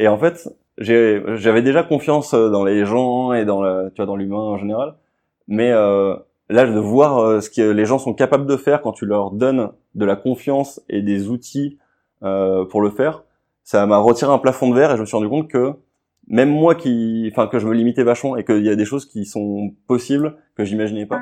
Et en fait, j'avais déjà confiance dans les gens et dans le, tu vois, dans l'humain en général. Mais euh, là, de voir euh, ce que les gens sont capables de faire quand tu leur donnes de la confiance et des outils euh, pour le faire, ça m'a retiré un plafond de verre et je me suis rendu compte que même moi qui, enfin, que je me limitais vachement et qu'il y a des choses qui sont possibles que j'imaginais pas.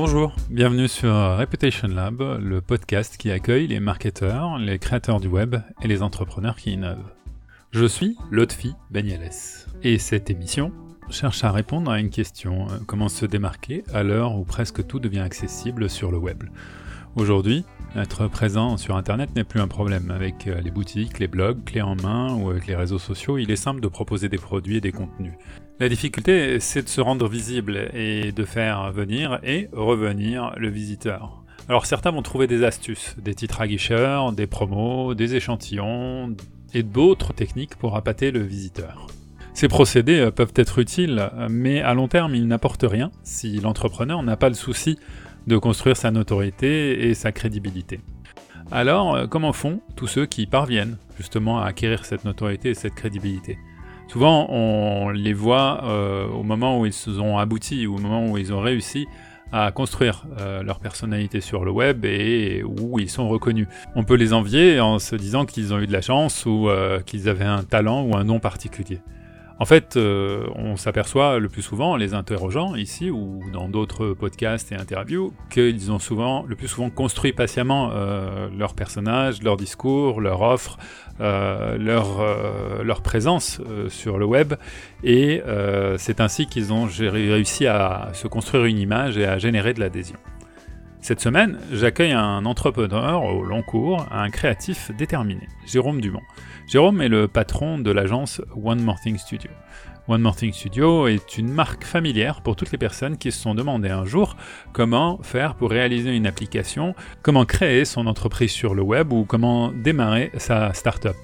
Bonjour, bienvenue sur Reputation Lab, le podcast qui accueille les marketeurs, les créateurs du web et les entrepreneurs qui innovent. Je suis Lotfi Beniales et cette émission cherche à répondre à une question comment se démarquer à l'heure où presque tout devient accessible sur le web. Aujourd'hui, être présent sur Internet n'est plus un problème. Avec les boutiques, les blogs, clés en main ou avec les réseaux sociaux, il est simple de proposer des produits et des contenus. La difficulté, c'est de se rendre visible et de faire venir et revenir le visiteur. Alors certains vont trouver des astuces, des titres aguicheurs, des promos, des échantillons et d'autres techniques pour appâter le visiteur. Ces procédés peuvent être utiles, mais à long terme, ils n'apportent rien si l'entrepreneur n'a pas le souci de construire sa notoriété et sa crédibilité. Alors, comment font tous ceux qui parviennent justement à acquérir cette notoriété et cette crédibilité? Souvent, on les voit euh, au moment où ils ont abouti, ou au moment où ils ont réussi à construire euh, leur personnalité sur le web et où ils sont reconnus. On peut les envier en se disant qu'ils ont eu de la chance ou euh, qu'ils avaient un talent ou un nom particulier. En fait, euh, on s'aperçoit le plus souvent, en les interrogeant ici ou dans d'autres podcasts et interviews, qu'ils ont souvent, le plus souvent construit patiemment euh, leur personnage, leur discours, leur offre, euh, leur présence sur le web, et c'est ainsi qu'ils ont réussi à se construire une image et à générer de l'adhésion. Cette semaine, j'accueille un entrepreneur au long cours, un créatif déterminé, Jérôme Dumont. Jérôme est le patron de l'agence One More Thing Studio. One More Thing Studio est une marque familière pour toutes les personnes qui se sont demandé un jour comment faire pour réaliser une application, comment créer son entreprise sur le web ou comment démarrer sa startup.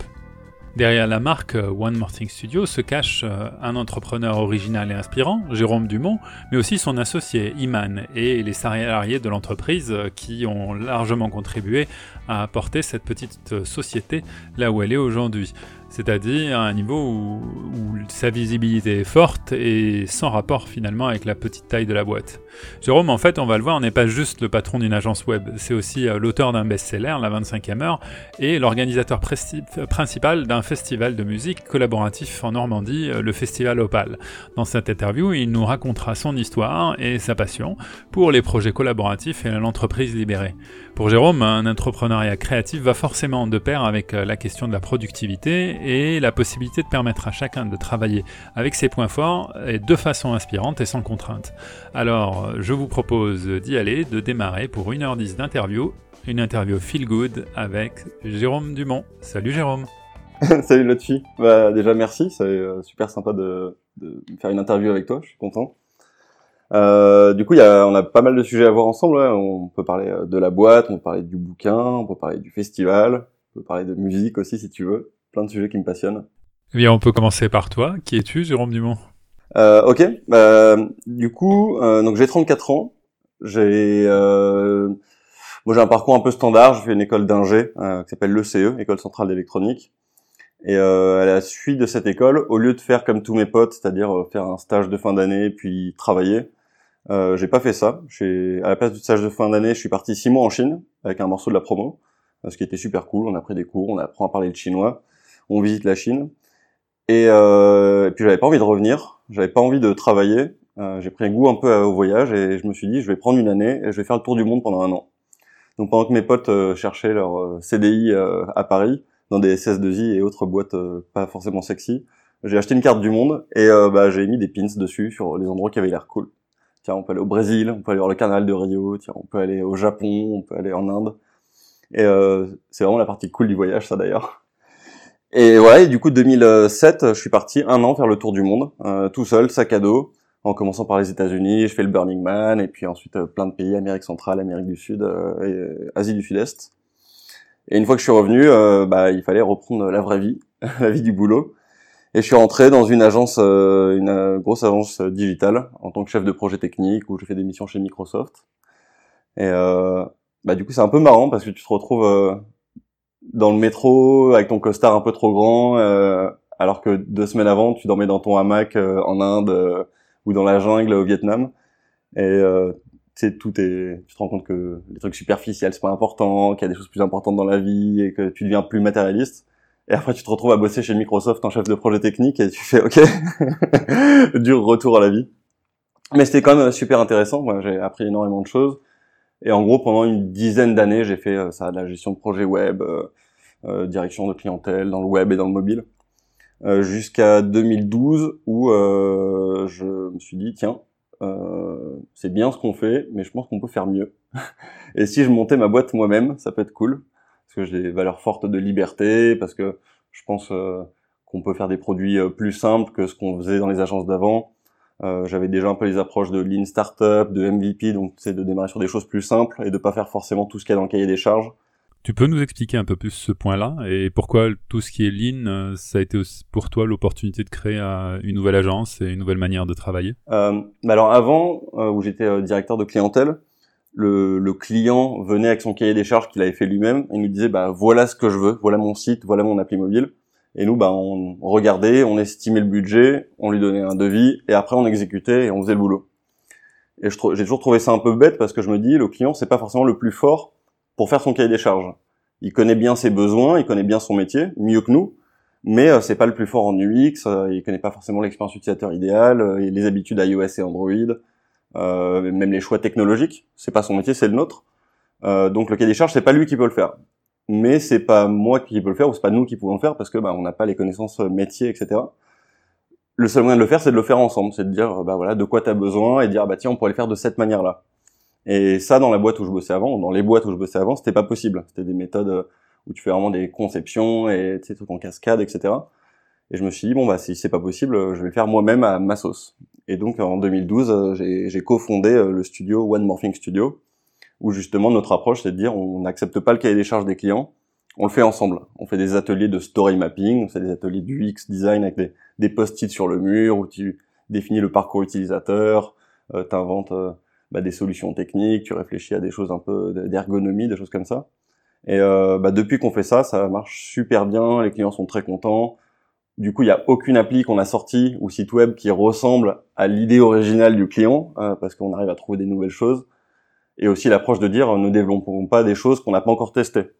Derrière la marque euh, One More Thing Studio se cache euh, un entrepreneur original et inspirant, Jérôme Dumont, mais aussi son associé Iman et les salariés de l'entreprise euh, qui ont largement contribué à apporter cette petite société là où elle est aujourd'hui c'est-à-dire à un niveau où, sa visibilité est forte et sans rapport finalement avec la petite taille de la boîte. Jérôme, en fait, on va le voir, n'est pas juste le patron d'une agence web, c'est aussi euh, l'auteur d'un best-seller, La 25e heure, et l'organisateur principal d'un festival de musique collaboratif en Normandie, euh, le Festival Opal. Dans cette interview, il nous racontera son histoire et sa passion pour les projets collaboratifs et l'entreprise libérée. Pour Jérôme, un entrepreneuriat créatif va forcément de pair avec euh, la question de la productivité et la possibilité de permettre à chacun de travailler avec ses points forts et de façon inspirante et sans contrainte. Alors, je vous propose d'y aller, de démarrer pour 1h10 d'interview, une interview feel good avec Jérôme Dumont. Salut Jérôme Salut Lotfi. Bah, déjà merci, c'est euh, super sympa de, faire une interview avec toi, je suis content. Euh, du coup, y a, on a pas mal de sujets à voir ensemble. On peut parler euh, de la boîte, on peut parler du bouquin, on peut parler du festival, on peut parler de musique aussi si tu veux plein de sujets qui me passionnent. Eh bien, on peut commencer par toi. Qui es-tu, Jérôme Dumont? Euh, Ok. Bah, du coup, euh, donc j'ai 34 ans. J'ai euh, moi j'ai un parcours un peu standard. J'ai fait une école d'ingé euh, qui s'appelle l'ECE, École centrale d'électronique. Et euh, à la suite de cette école, au lieu de faire comme tous mes potes, c'est-à-dire euh, faire un stage de fin d'année puis travailler, euh, j'ai pas fait ça. À la place du stage de fin d'année, je suis parti six mois en Chine avec un morceau de la promo, ce qui était super cool. On a pris des cours, on apprend à parler le chinois on visite la Chine. Et, euh, et puis j'avais pas envie de revenir, j'avais pas envie de travailler. Euh, j'ai pris un goût un peu au voyage et je me suis dit je vais prendre une année et je vais faire le tour du monde pendant un an. Donc pendant que mes potes euh, cherchaient leur euh, CDI euh, à Paris dans des SS2I et autres boîtes pas forcément sexy, j'ai acheté une carte du monde et bah, j'ai mis des pins dessus sur les endroits qui avaient l'air cool. Tiens, on peut aller au Brésil, on peut aller voir le canal de Rio, tiens, on peut aller au Japon, on peut aller en Inde. Et c'est vraiment la partie cool du voyage, ça d'ailleurs. Et voilà, et du coup 2007, je suis parti un an faire le tour du monde, euh, tout seul, sac à dos, en commençant par les États-Unis, je fais le Burning Man, et puis ensuite euh, plein de pays, Amérique centrale, Amérique du Sud, euh, et Asie du Sud-Est. Et une fois que je suis revenu, bah, il fallait reprendre la vraie vie, la vie du boulot. Et je suis rentré dans une agence, euh, une euh, grosse agence digitale, en tant que chef de projet technique, où je fais des missions chez Microsoft. Et euh, bah du coup, c'est un peu marrant parce que tu te retrouves euh, dans le métro avec ton costard un peu trop grand, alors que deux semaines avant, tu dormais dans ton hamac en Inde ou dans la jungle au Vietnam. Et tu tout est, tu te rends compte que les trucs superficiels c'est pas important, qu'il y a des choses plus importantes dans la vie et que tu deviens plus matérialiste. Et après, tu te retrouves à bosser chez Microsoft en chef de projet technique et tu fais OK, dur retour à la vie. Mais c'était quand même super intéressant. Moi, j'ai appris énormément de choses. Et en gros, pendant une dizaine d'années, j'ai fait euh, ça, de la gestion de projet web, euh, euh, direction de clientèle dans le web et dans le mobile, euh, jusqu'à 2012 où euh, je me suis dit tiens, c'est bien ce qu'on fait, mais je pense qu'on peut faire mieux. et si je montais ma boîte moi-même, ça peut être cool parce que j'ai des valeurs fortes de liberté, parce que je pense euh, qu'on peut faire des produits euh, plus simples que ce qu'on faisait dans les agences d'avant. Euh, j'avais déjà un peu les approches de lean startup, de MVP, donc c'est de démarrer sur des choses plus simples et de pas faire forcément tout ce qu'il y a dans le cahier des charges. Tu peux nous expliquer un peu plus ce point-là et pourquoi tout ce qui est lean, ça a été pour toi l'opportunité de créer une nouvelle agence et une nouvelle manière de travailler? Euh, Alors avant, où j'étais directeur de clientèle, le, le, client venait avec son cahier des charges qu'il avait fait lui-même et nous disait bah voilà ce que je veux, voilà mon site, voilà mon appli mobile. Et nous bah on regardait, on estimait le budget, on lui donnait un devis et après on exécutait et on faisait le boulot. Et j'ai toujours trouvé ça un peu bête parce que je me dis le client c'est pas forcément le plus fort pour faire son cahier des charges. Il connaît bien ses besoins, il connaît bien son métier mieux que nous, mais euh, c'est pas le plus fort en UX, euh, il connaît pas forcément l'expérience utilisateur idéale, euh, les habitudes iOS et Android euh, même les choix technologiques. C'est pas son métier, c'est le nôtre. Euh, donc le cahier des charges, c'est pas lui qui peut le faire. Mais c'est pas moi qui peux le faire ou c'est pas nous qui pouvons le faire parce que bah, on n'a pas les connaissances euh, métiers, etc. Le seul moyen de le faire, c'est de le faire ensemble, c'est de dire bah voilà de quoi tu besoin et dire bah tiens on pourrait le faire de cette manière-là. Et ça dans la boîte où je bossais avant, dans les boîtes où je bossais avant, c'était pas possible. C'était des méthodes où tu fais vraiment des conceptions et sais tout en cascade, etc. Et je me suis dit bon bah si c'est pas possible, je vais le faire moi-même à ma sauce. Et donc en 2012, euh, j'ai cofondé euh, le studio One Morphing Studio, où justement notre approche c'est de dire on n'accepte pas le cahier des charges des clients, on le fait ensemble. On fait des ateliers de story mapping, on fait des ateliers du UX design avec des, des post-it sur le mur où tu définis le parcours utilisateur, euh, tu inventes euh, bah, des solutions techniques, tu réfléchis à des choses un peu d'ergonomie, des choses comme ça. Et euh, bah, depuis qu'on fait ça, ça marche super bien, les clients sont très contents. Du coup, il n'y a aucune appli qu'on a sortie ou site web qui ressemble à l'idée originale du client, euh, parce qu'on arrive à trouver des nouvelles choses. Et aussi l'approche de dire, ne développons pas des choses qu'on n'a pas encore testées.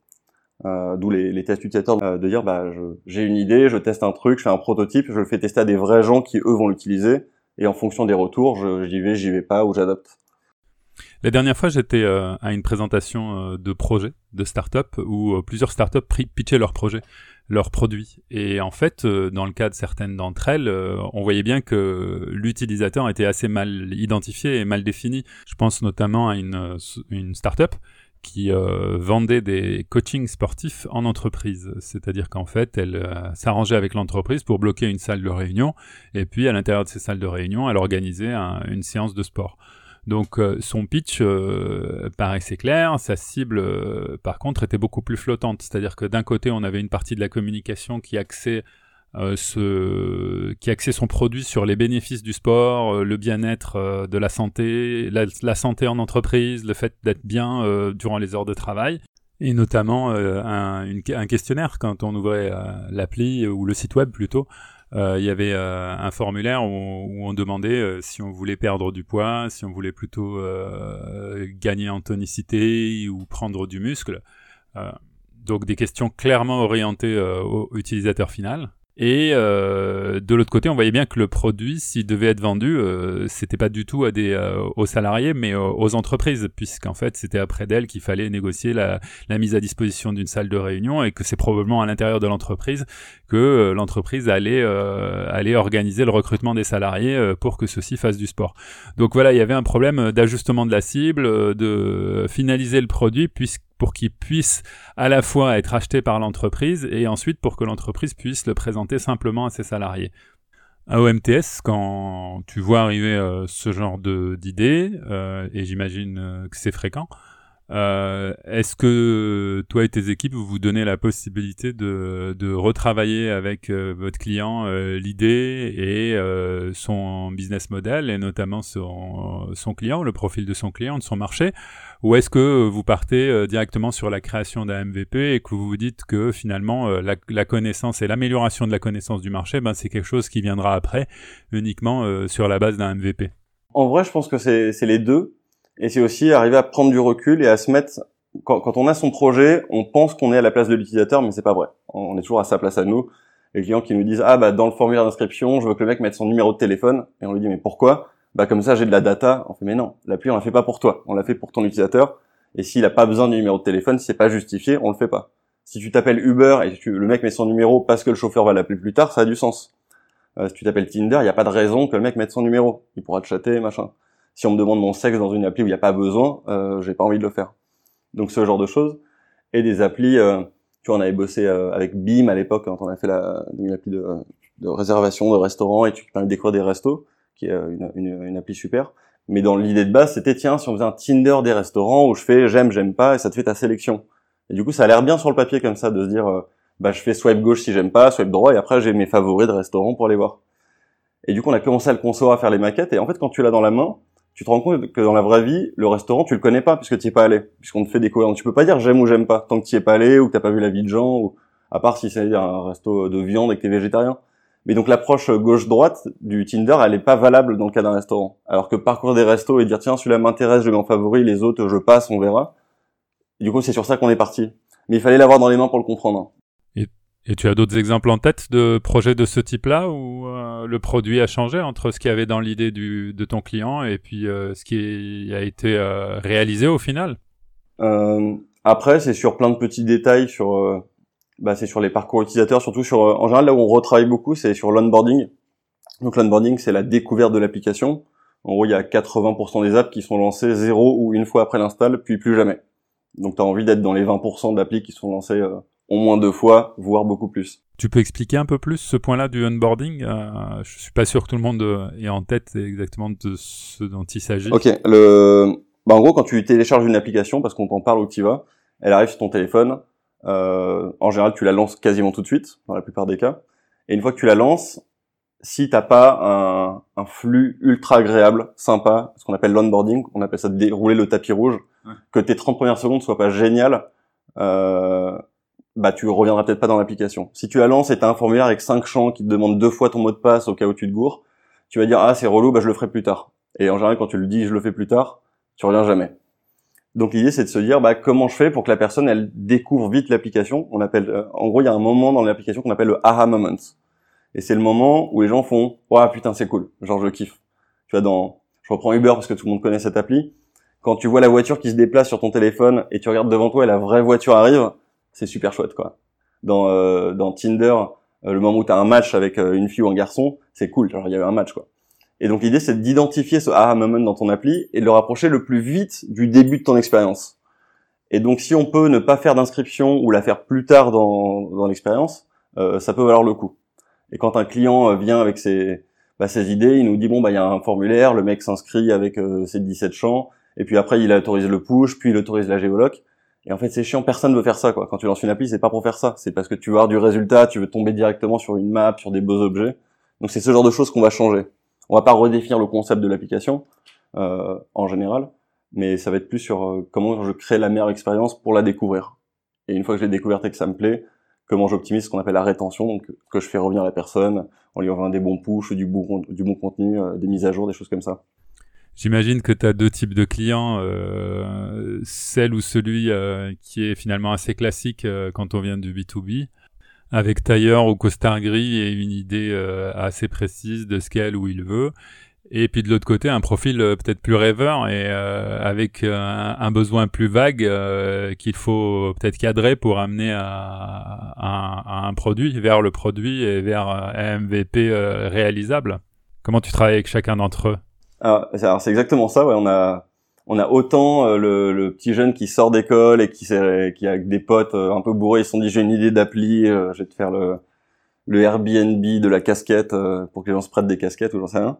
Euh, D'où les, les, tests utilisateurs, euh, de dire, bah, j'ai une idée, je teste un truc, je fais un prototype, je le fais tester à des vrais gens qui, eux, vont l'utiliser. Et en fonction des retours, j'y vais, j'y vais pas ou j'adapte. La dernière fois, j'étais euh, à une présentation euh, de projet de start-up où plusieurs start-up pitchaient leur projet leurs produits. Et en fait, euh, dans le cas de certaines d'entre elles, euh, on voyait bien que l'utilisateur était assez mal identifié et mal défini. Je pense notamment à une, euh, une startup qui vendait des coachings sportifs en entreprise. C'est-à-dire qu'en fait, elle s'arrangeait avec l'entreprise pour bloquer une salle de réunion, et puis à l'intérieur de ces salles de réunion, elle organisait une séance de sport. Donc euh, son pitch euh, paraissait clair, sa cible euh, par contre était beaucoup plus flottante, c'est-à-dire que d'un côté on avait une partie de la communication qui axait son produit sur les bénéfices du sport, le bien-être de la santé, la, santé en entreprise, le fait d'être bien durant les heures de travail, et notamment un, questionnaire quand on ouvrait l'appli ou le site web plutôt euh, il y avait euh, un formulaire où, on demandait euh, si on voulait perdre du poids, si on voulait plutôt gagner en tonicité ou prendre du muscle. donc des questions clairement orientées au utilisateur final. Et euh, de l'autre côté, on voyait bien que le produit, s'il devait être vendu, euh, c'était pas du tout à des, euh, aux salariés, mais aux entreprises, puisqu'en fait, c'était après d'elles qu'il fallait négocier la, la, mise à disposition d'une salle de réunion et que c'est probablement à l'intérieur de l'entreprise que euh, l'entreprise allait, allait organiser le recrutement des salariés pour que ceux-ci fassent du sport. Donc voilà, il y avait un problème d'ajustement de la cible, de finaliser le produit, puisque pour qu'il puisse à la fois être acheté par l'entreprise et ensuite pour que l'entreprise puisse le présenter simplement à ses salariés. À OMTS, quand tu vois arriver euh, ce genre d'idées, euh, et j'imagine euh, que c'est fréquent, Euh, Est-ce que toi et tes équipes, vous vous donnez la possibilité de, de retravailler avec votre client l'idée et son business model, et notamment son, son client, le profil de son client, de son marché Ou est-ce que vous partez euh, directement sur la création d'un MVP et que vous vous dites que finalement euh, la, connaissance et l'amélioration de la connaissance du marché, ben, c'est quelque chose qui viendra après, uniquement euh, sur la base d'un MVP En vrai, je pense que c'est les deux. Et c'est aussi arriver à prendre du recul et à se mettre. Quand, quand on a son projet, on pense qu'on est à la place de l'utilisateur, mais c'est pas vrai. On est toujours à sa place à nous. Les clients qui nous disent ah bah dans le formulaire d'inscription, je veux que le mec mette son numéro de téléphone, et on lui dit mais pourquoi? Bah comme ça j'ai de la data. On fait mais non, l'appli on la fait pas pour toi, on l'a fait pour ton utilisateur. Et s'il a pas besoin du numéro de téléphone, si c'est pas justifié, on le fait pas. Si tu t'appelles Uber et que le mec met son numéro parce que le chauffeur va l'appeler plus tard, ça a du sens. Euh, si tu t'appelles Tinder, il n'y a pas de raison que le mec mette son numéro. Il pourra te chatter, machin si on me demande mon sexe dans une appli où il n'y a pas besoin, euh, j'ai pas envie de le faire. Donc ce genre de choses. Et des applis, euh, tu on avait bossé euh, avec Beam à l'époque quand on a fait la, une appli de, de réservation de restaurants et tu peux découvrir des restos, qui est euh, une, une, une appli super. Mais dans l'idée de base, c'était tiens, si on faisait un Tinder des restaurants où je fais j'aime, j'aime pas, et ça te fait ta sélection. Et du coup, ça a l'air bien sur le papier comme ça de se dire, euh, bah je fais swipe gauche si j'aime pas, swipe droit, et après j'ai mes favoris de restaurants pour les voir. Et du coup, on a commencé à le concevoir, à faire les maquettes, et en fait, quand tu l'as dans la main, tu te rends compte que dans la vraie vie, le restaurant, tu le connais pas puisque tu es pas allé, puisqu'on te fait découvrir. Donc, tu peux pas dire j'aime ou j'aime pas tant que tu es pas allé ou que t'as pas vu la vie de gens, ou à part si c'est un resto de viande et que t'es végétarien. Mais donc l'approche gauche-droite du Tinder, elle est pas valable dans le cas d'un restaurant. Alors que parcourir des restos et dire tiens celui-là m'intéresse, je le mets en favori, les autres je passe, on verra. du coup c'est sur ça qu'on est parti. Mais il fallait l'avoir dans les mains pour le comprendre. Et tu as d'autres exemples en tête de projets de ce type-là où euh, le produit a changé entre ce qu'il y avait dans l'idée de ton client et puis euh, ce qui a été euh, réalisé au final? Euh, Après, c'est sur plein de petits détails, sur, euh, bah, c'est sur les parcours utilisateurs, surtout sur, en général là où on retravaille beaucoup, c'est sur l'onboarding. Donc l'onboarding, c'est la découverte de l'application. En gros, il y a 80% des apps qui sont lancées zéro ou une fois après l'install, puis plus jamais. Donc tu as envie d'être dans les 20% d'applis qui sont lancées au moins deux fois, voire beaucoup plus. Tu peux expliquer un peu plus ce point-là du onboarding euh, Je suis pas sûr que tout le monde euh, ait en tête exactement de ce dont il s'agit. Ok, le, bah, en gros, quand tu télécharges une application, parce qu'on t'en parle où tu vas, elle arrive sur ton téléphone. Euh, en général, tu la lances quasiment tout de suite, dans la plupart des cas. Et une fois que tu la lances, si t'as pas un, un, flux ultra agréable, sympa, ce qu'on appelle l'onboarding, on appelle ça dérouler le tapis rouge, ouais. que tes 30 premières secondes soient pas géniales, euh, bah tu reviendras peut-être pas dans l'application. Si tu la lances et tu as un formulaire avec cinq champs qui te demandent deux fois ton mot de passe au cas où tu te gourres, tu vas dire ah c'est relou, bah je le ferai plus tard. Et en général quand tu le dis je le fais plus tard, tu reviens jamais. Donc l'idée c'est de se dire bah comment je fais pour que la personne elle découvre vite l'application? On appelle euh, en gros il y a un moment dans l'application qu'on appelle le aha moment. Et c'est le moment où les gens font "Waouh putain, c'est cool." Genre je kiffe. Tu vois dans je reprends Uber parce que tout le monde connaît cette appli. Quand tu vois la voiture qui se déplace sur ton téléphone et tu regardes devant toi et la vraie voiture arrive, c'est super chouette quoi. Dans euh, dans Tinder, euh, le moment où tu as un match avec euh, une fille ou un garçon, c'est cool, genre il y a eu un match quoi. Et donc l'idée c'est d'identifier ce aha moment dans ton appli et de le rapprocher le plus vite du début de ton expérience. Et donc si on peut ne pas faire d'inscription ou la faire plus tard dans dans l'expérience, euh, ça peut valoir le coup. Et quand un client vient avec ses bah, ses idées, il nous dit bon bah il y a un formulaire, le mec s'inscrit avec ses 17 champs et puis après il autorise le push, puis il autorise la géoloc et en fait, c'est chiant, personne veut faire ça, quoi. Quand tu lances une appli, c'est pas pour faire ça. C'est parce que tu veux avoir du résultat, tu veux tomber directement sur une map, sur des beaux objets. Donc c'est ce genre de choses qu'on va changer. On va pas redéfinir le concept de l'application, euh, en général, mais ça va être plus sur euh, comment je crée la meilleure expérience pour la découvrir. Et une fois que je l'ai découverte et que ça me plaît, comment j'optimise ce qu'on appelle la rétention, donc que je fais revenir la personne en lui envoyant des bons push, du bon, contenu, euh, des mises à jour, des choses comme ça. J'imagine que tu as deux types de clients, celle ou celui qui est finalement assez classique quand on vient du B2B, avec tailleur ou costard gris et une idée euh, assez précise de ce qu'elle ou il veut. Et puis de l'autre côté, un profil euh, peut-être plus rêveur et euh, avec un, besoin plus vague qu'il faut peut-être cadrer pour amener à, un produit, vers le produit et vers un MVP réalisable. Comment tu travailles avec chacun d'entre eux? Alors, c'est exactement ça. Ouais, on a on a autant euh, le, le, petit jeune qui sort d'école et qui qui a des potes euh, un peu bourrés, ils se sont dit j'ai une idée d'appli, euh, je vais te faire le le Airbnb de la casquette pour que les gens se prêtent des casquettes ou j'en sais rien.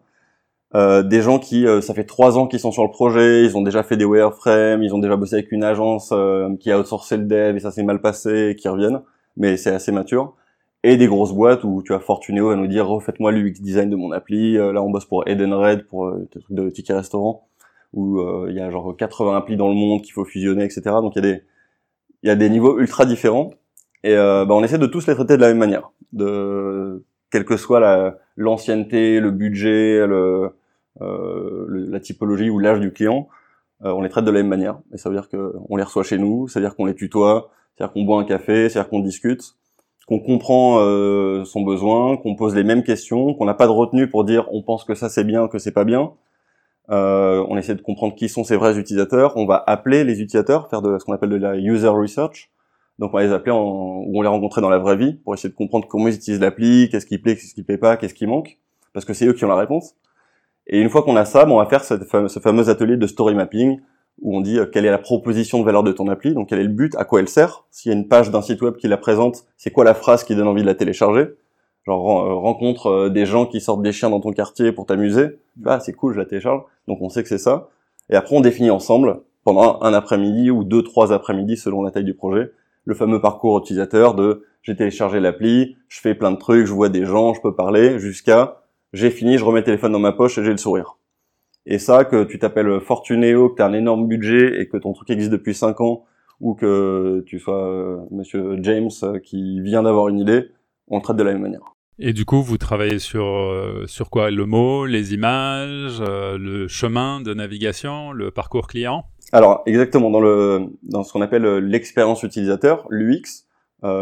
euh, des gens qui, euh, ça fait trois ans qu'ils sont sur le projet, ils ont déjà fait des wireframes, ils ont déjà bossé avec une agence euh, qui a outsourcé le dev et ça s'est mal passé, et qui reviennent, mais c'est assez mature. Et des grosses boîtes où tu as Fortuneo à nous dire refaites-moi l'UX design de mon appli. là, on bosse pour Edenred pour des trucs de tickets restaurant où il y a genre 80 applis dans le monde qu'il faut fusionner, etc. Donc il y a des il y a des niveaux ultra différents et bah, on essaie de tous les traiter de la même manière, de quelle que soit l'ancienneté, le budget, le, euh, la typologie ou l'âge du client, euh, on les traite de la même manière. Et ça veut dire qu'on les reçoit chez nous, ça veut dire qu'on les tutoie, c'est-à-dire qu'on boit un café, c'est-à-dire qu'on discute, qu'on comprend euh, son besoin, qu'on pose les mêmes questions, qu'on n'a pas de retenue pour dire on pense que ça c'est bien, que c'est pas bien. Euh, on essaie de comprendre qui sont ces vrais utilisateurs. On va appeler les utilisateurs, faire de ce qu'on appelle de la user research. Donc on va les appeler en, ou on les rencontrer dans la vraie vie pour essayer de comprendre comment ils utilisent l'appli, qu'est-ce qui plaît, qu'est-ce qui plaît pas, qu'est-ce qui manque, parce que c'est eux qui ont la réponse. Et une fois qu'on a ça, on va faire ce fameux atelier de story mapping où on dit euh, quelle est la proposition de valeur de ton appli, donc quel est le but, à quoi elle sert. S'il y a une page d'un site web qui la présente, c'est quoi la phrase qui donne envie de la télécharger. Genre euh, rencontre euh, des gens qui sortent des chiens dans ton quartier pour t'amuser. Ah c'est cool, je la télécharge. Donc on sait que c'est ça. Et après on définit ensemble pendant un après-midi ou deux trois après-midi selon la taille du projet le fameux parcours utilisateur de j'ai téléchargé l'appli, je fais plein de trucs, je vois des gens, je peux parler, jusqu'à j'ai fini, je remets le téléphone dans ma poche et j'ai le sourire. Et ça, que tu t'appelles Fortunéo, que tu as un énorme budget et que ton truc existe depuis 5 ans, ou que tu sois euh, Monsieur James euh, qui vient d'avoir une idée, on traite de la même manière. Et du coup, vous travaillez sur euh, sur quoi? Le mot, les images, le chemin de navigation, le parcours client? Alors exactement dans le dans ce qu'on appelle l'expérience utilisateur, l'UX.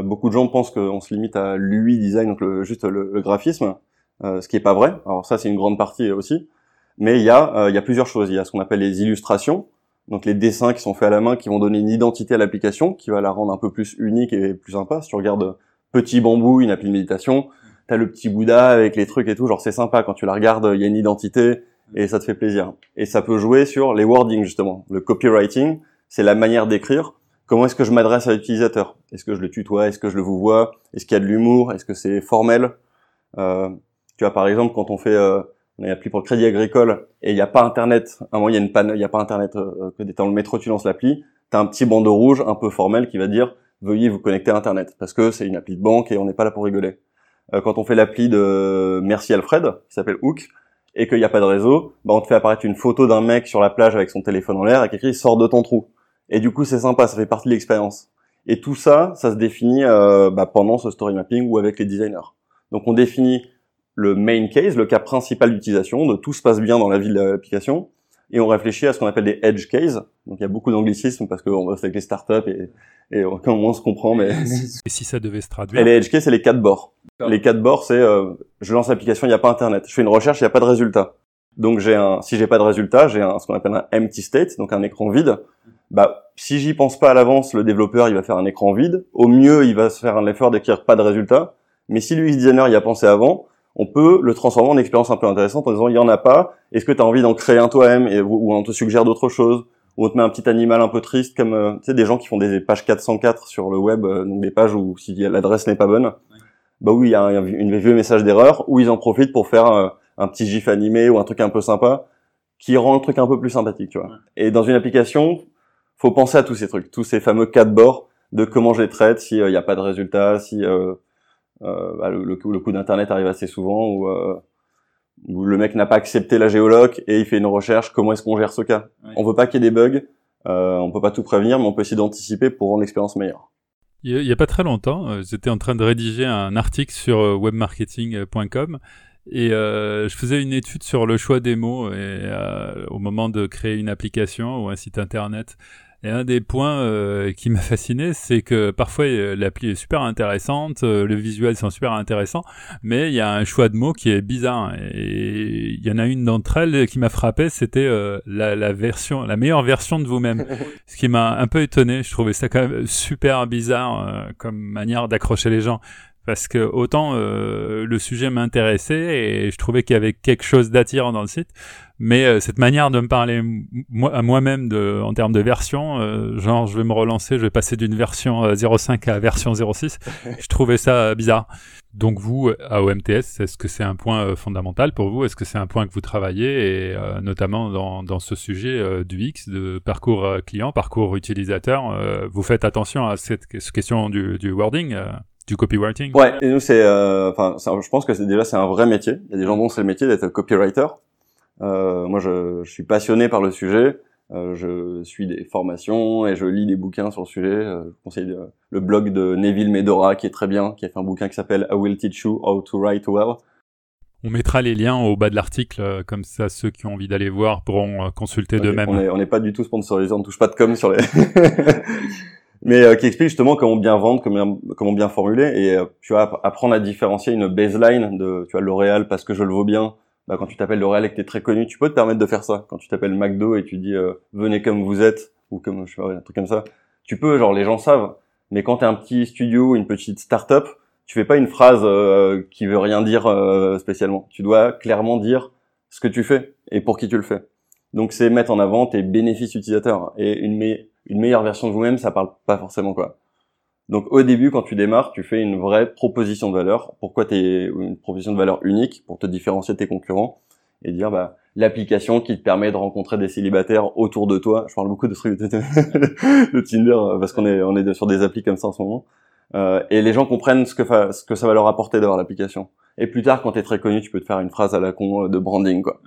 beaucoup de gens pensent qu'on se limite à l'UI design, donc le, juste le graphisme. Euh, ce qui est pas vrai. Alors ça, c'est une grande partie aussi. Mais il y a, euh, il y a plusieurs choses. Il y a ce qu'on appelle les illustrations, donc les dessins qui sont faits à la main, qui vont donner une identité à l'application, qui va la rendre un peu plus unique et plus sympa. Si tu regardes Petit Bambou, une appli de méditation, t'as le petit Bouddha avec les trucs et tout, genre c'est sympa quand tu la regardes, il y a une identité et ça te fait plaisir. Et ça peut jouer sur les wordings justement. Le copywriting, c'est la manière d'écrire. Comment est-ce que je m'adresse à l'utilisateur? Est-ce que je le tutoie? Est-ce que je le vous vois? Est-ce qu'il y a de l'humour? Est-ce que c'est formel? Euh, tu vois, par exemple, quand on fait, euh, on est appelé pour le crédit agricole et il n'y a pas internet, à un moment il y a une panne, il n'y a pas internet, euh, que dans le métro tu lances l'appli, tu as un petit bandeau rouge un peu formel qui va dire veuillez vous connecter à internet parce que c'est une appli de banque et on n'est pas là pour rigoler. Euh, quand on fait l'appli de Merci Alfred, qui s'appelle Hook, et qu'il n'y a pas de réseau, bah on te fait apparaître une photo d'un mec sur la plage avec son téléphone en l'air et qui écrit sort de ton trou. Et du coup c'est sympa, ça fait partie de l'expérience. Et tout ça, ça se définit euh, bah, pendant ce story mapping ou avec les designers. Donc on définit le main case, le cas principal d'utilisation, de tout se passe bien dans la vie de l'application, et on réfléchit à ce qu'on appelle des edge cases. Donc il y a beaucoup d'anglicismes parce qu'on bosse avec les startups et, et comment on se comprend, mais... Et si ça devait se traduire Et les edge cases, c'est les cas de bord. Les cas de bord, c'est euh, je lance l'application, il n'y a pas Internet. Je fais une recherche, il n'y a pas de résultat. Donc j'ai un, si j'ai pas de résultat, j'ai un, ce qu'on appelle un empty state, donc un écran vide. Bah, si j'y pense pas à l'avance, le développeur, il va faire un écran vide. Au mieux, il va se faire un effort d'écrire pas de résultat. Mais si l'UX designer y a pensé avant, on peut le transformer en expérience un peu intéressante en disant il y en a pas, est-ce que tu as envie d'en créer un toi-même et ou on te suggère d'autres choses? Ou on te met un petit animal un peu triste comme euh, tu sais des gens qui font des pages 404 sur le web euh, donc des pages où si l'adresse n'est pas bonne. Bah oui il y a un, une vieux message d'erreur où ils en profitent pour faire euh, un petit gif animé ou un truc un peu sympa qui rend le truc un peu plus sympathique tu vois. Et dans une application faut penser à tous ces trucs tous ces fameux cas de bord de comment je les traite s'il n'y a pas de résultat si euh, bah, le, le, coup d'internet arrive assez souvent où, euh, où le mec n'a pas accepté la géoloc et il fait une recherche. Comment est-ce qu'on gère ce cas? On veut pas qu'il y ait des bugs. Euh, on peut pas tout prévenir, mais on peut essayer d'anticiper pour rendre l'expérience meilleure. Il y, a, pas très longtemps, euh, j'étais en train de rédiger un article sur webmarketing.com et euh, je faisais une étude sur le choix des mots et, euh, au moment de créer une application ou un site internet. Et un des points euh, qui m'a fasciné, c'est que parfois euh, l'appli est super intéressante, euh, le visuel sont super intéressants, mais il y a un choix de mots qui est bizarre. Et il y en a une d'entre elles qui m'a frappé, c'était la, la, version, la meilleure version de vous-même. Ce qui m'a un peu étonné. Je trouvais ça quand même super bizarre comme manière d'accrocher les gens. parce que autant euh, le sujet m'intéressait et je trouvais qu'il y avait quelque chose d'attirant dans le site, mais euh, cette manière de me parler moi, à moi-même de, en termes de version, euh, genre je vais me relancer, je vais passer d'une version 05 à version 06, je trouvais ça bizarre. Donc vous, à OMTS, est-ce que c'est un point fondamental pour vous? Est-ce que c'est un point que vous travaillez? Et notamment dans, dans ce sujet du X, de parcours client, parcours utilisateur, vous faites attention à cette question du, du wording du copywriting? Ouais, et nous c'est, euh, enfin, je pense que c'est déjà c'est un vrai métier. Il y a des gens dont c'est le métier d'être copywriter. Euh, moi, je, je, suis passionné par le sujet. Euh, je suis des formations et je lis des bouquins sur le sujet. Euh, je conseille le blog de Neville Medora qui est très bien, qui a fait un bouquin qui s'appelle I Will Teach You How to Write Well. On mettra les liens au bas de l'article, comme ça ceux qui ont envie d'aller voir pourront consulter d'eux-mêmes. On n'est pas du tout sponsorisé, on ne touche pas de com sur les. mais euh, qui explique justement comment bien vendre, comment, comment bien formuler, et tu vois apprendre à différencier une baseline de tu vois L'Oréal parce que je le vaux bien. Bah, quand tu t'appelles L'Oréal et que t'es très connu, tu peux te permettre de faire ça. Quand tu t'appelles McDo et tu dis euh, venez comme vous êtes ou comme je sais pas un truc comme ça, tu peux genre les gens savent. Mais quand t'es un petit studio, une petite start-up, tu fais pas une phrase qui veut rien dire spécialement. Tu dois clairement dire ce que tu fais et pour qui tu le fais. Donc c'est mettre en avant tes bénéfices utilisateurs et une une meilleure version de vous-même, ça parle pas forcément quoi. Donc au début, quand tu démarres, tu fais une vraie proposition de valeur. Pourquoi tu es une proposition de valeur unique? Pour te différencier de tes concurrents et dire bah l'application qui te permet de rencontrer des célibataires autour de toi. Je parle beaucoup de trucs de, Tinder parce qu'on est on est sur des applis comme ça en ce moment. Euh, et les gens comprennent ce que, ce que ça va leur apporter d'avoir l'application. Et plus tard, quand tu es très connu, tu peux te faire une phrase à la con de branding quoi.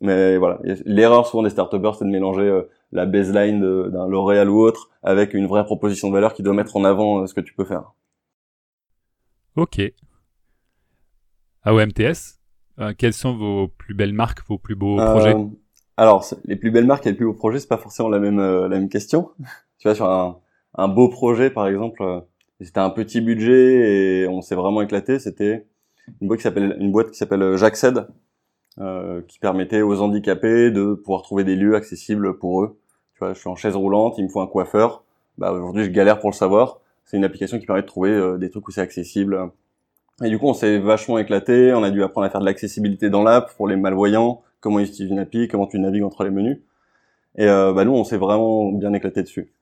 Mais voilà, l'erreur souvent des start c'est de mélanger euh, la baseline d'un L'Oréal ou autre avec une vraie proposition de valeur qui doit mettre en avant euh, ce que tu peux faire. Ok. À OMTS, euh, quelles sont vos plus belles marques, vos plus beaux projets? Alors, les plus belles marques et les plus beaux projets, c'est pas forcément la même la même question. tu vois, sur un, un beau projet, par exemple, c'était un petit budget et on s'est vraiment éclaté. C'était une boîte qui s'appelle une boîte qui s'appelle J'accède euh, qui permettait aux handicapés de pouvoir trouver des lieux accessibles pour eux. Tu vois, je suis en chaise roulante, il me faut un coiffeur. Bah, aujourd'hui, je galère pour le savoir. C'est une application qui permet de trouver euh, des trucs où c'est accessible. Et du coup, on s'est vachement éclaté. On a dû apprendre à faire de l'accessibilité dans l'app pour les malvoyants, comment ils utilisent une appli, comment tu navigues entre les menus. Et euh, bah, nous, on s'est vraiment bien éclaté dessus.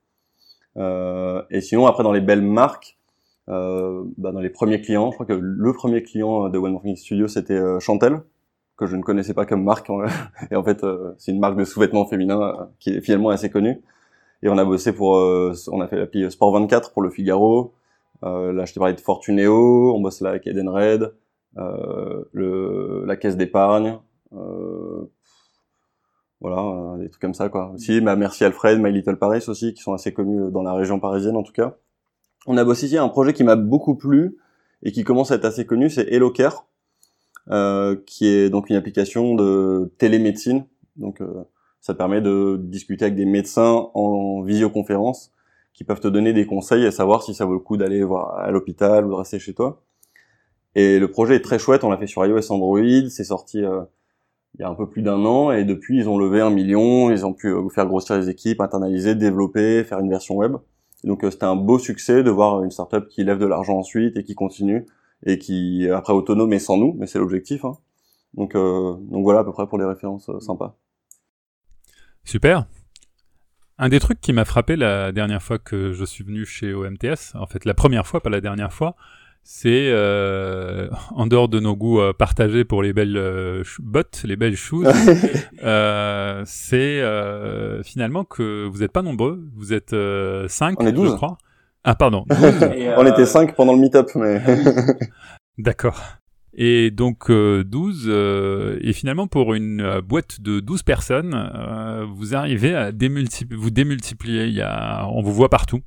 Euh, et sinon, après, dans les belles marques, bah, dans les premiers clients, je crois que le premier client de One Morning Studio, c'était Chantel, que je ne connaissais pas comme marque. et en fait, euh, c'est une marque de sous-vêtements féminins euh, qui est finalement assez connue. Et on a bossé pour, euh, on a fait l'appli Sport 24 pour le Figaro. là, je t'ai parlé de Fortuneo. On bosse là avec Edenred, le, la caisse d'épargne. voilà, des trucs comme ça, quoi. Aussi, bah, merci Alfred, My Little Paris aussi, qui sont assez connus dans la région parisienne, en tout cas. On a bossé ici un projet qui m'a beaucoup plu et qui commence à être assez connu, c'est HelloCare qui est donc une application de télémédecine. Donc euh, ça permet de discuter avec des médecins en visioconférence qui peuvent te donner des conseils et savoir si ça vaut le coup d'aller voir à l'hôpital ou de rester chez toi. Et le projet est très chouette, on l'a fait sur iOS Android, c'est sorti euh, il y a un peu plus d'un an, et depuis ils ont levé un million, ils ont pu faire grossir les équipes, internaliser, développer, faire une version web. donc c'était un beau succès de voir une startup qui lève de l'argent ensuite et qui continue et qui après autonome et sans nous, mais c'est l'objectif. Hein. Donc, euh, donc voilà à peu près pour les références euh, sympas. Super. Un des trucs qui m'a frappé la dernière fois que je suis venu chez OMTS, en fait la première fois, pas la dernière fois, c'est euh, en dehors de nos goûts partagés pour les belles bottes, les belles shoes, c'est finalement que vous n'êtes pas nombreux, vous êtes cinq, On est je crois. Ah pardon. On était 5 pendant le meet-up, mais... D'accord. Et donc 12, euh, euh, et finalement pour une euh, boîte de 12 personnes, vous arrivez à démultiplier, vous démultiplier, il y a, on vous voit partout.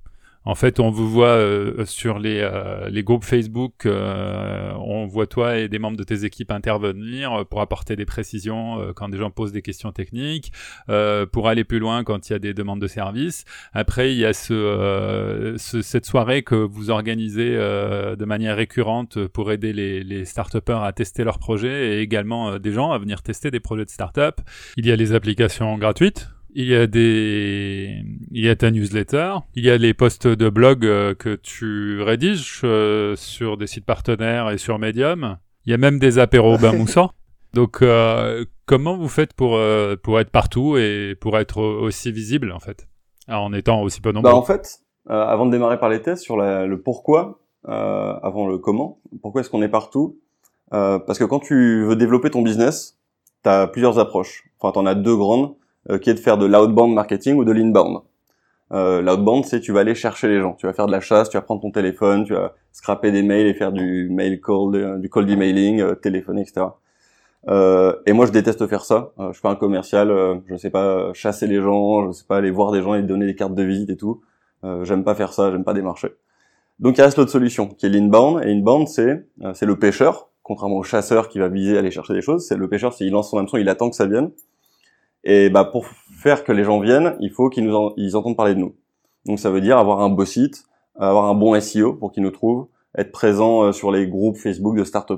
En fait, on vous voit euh, sur les, euh, les, groupes Facebook, euh, on voit toi et des membres de tes équipes intervenir pour apporter des précisions quand des gens posent des questions techniques, pour aller plus loin quand il y a des demandes de services. Après, il y a ce, cette soirée que vous organisez de manière récurrente pour aider les, les start à tester leurs projets et également des gens à venir tester des projets de start-up. Il y a les applications gratuites Il y a des, il y a ta newsletter, il y a les posts de blog euh, que tu rédiges euh, sur des sites partenaires et sur Medium. Il y a même des apéros bain moussant. Donc, euh, comment vous faites pour pour être partout et pour être aussi visible en fait, en étant aussi peu nombreux bah, En fait, avant de démarrer par les tests sur le pourquoi, avant le comment, pourquoi est-ce qu'on est partout Parce que quand tu veux développer ton business, tu as plusieurs approches. Enfin, tu en as deux grandes. Euh, qui est de faire de l'outbound marketing ou de l'inbound. Euh, l'outbound, c'est tu vas aller chercher les gens, tu vas faire de la chasse, tu vas prendre ton téléphone, tu vas scraper des mails et faire du mail call, euh, du cold emailing, euh, téléphoner, etc. Euh, et moi, je déteste faire ça. je suis pas un commercial, je sais pas chasser les gens, je sais pas aller voir des gens et donner des cartes de visite et tout. j'aime pas faire ça, j'aime pas démarcher. Donc il reste l'autre solution, qui est l'inbound. Et inbound, c'est c'est le pêcheur, contrairement au chasseur qui va viser à aller chercher des choses. C'est le pêcheur, c'est il lance son hameçon, il attend que ça vienne. Et bah pour faire que les gens viennent, il faut qu'ils nous ils entendent parler de nous. Donc ça veut dire avoir un beau site, avoir un bon SEO pour qu'ils nous trouvent, être présent euh, sur les groupes Facebook de start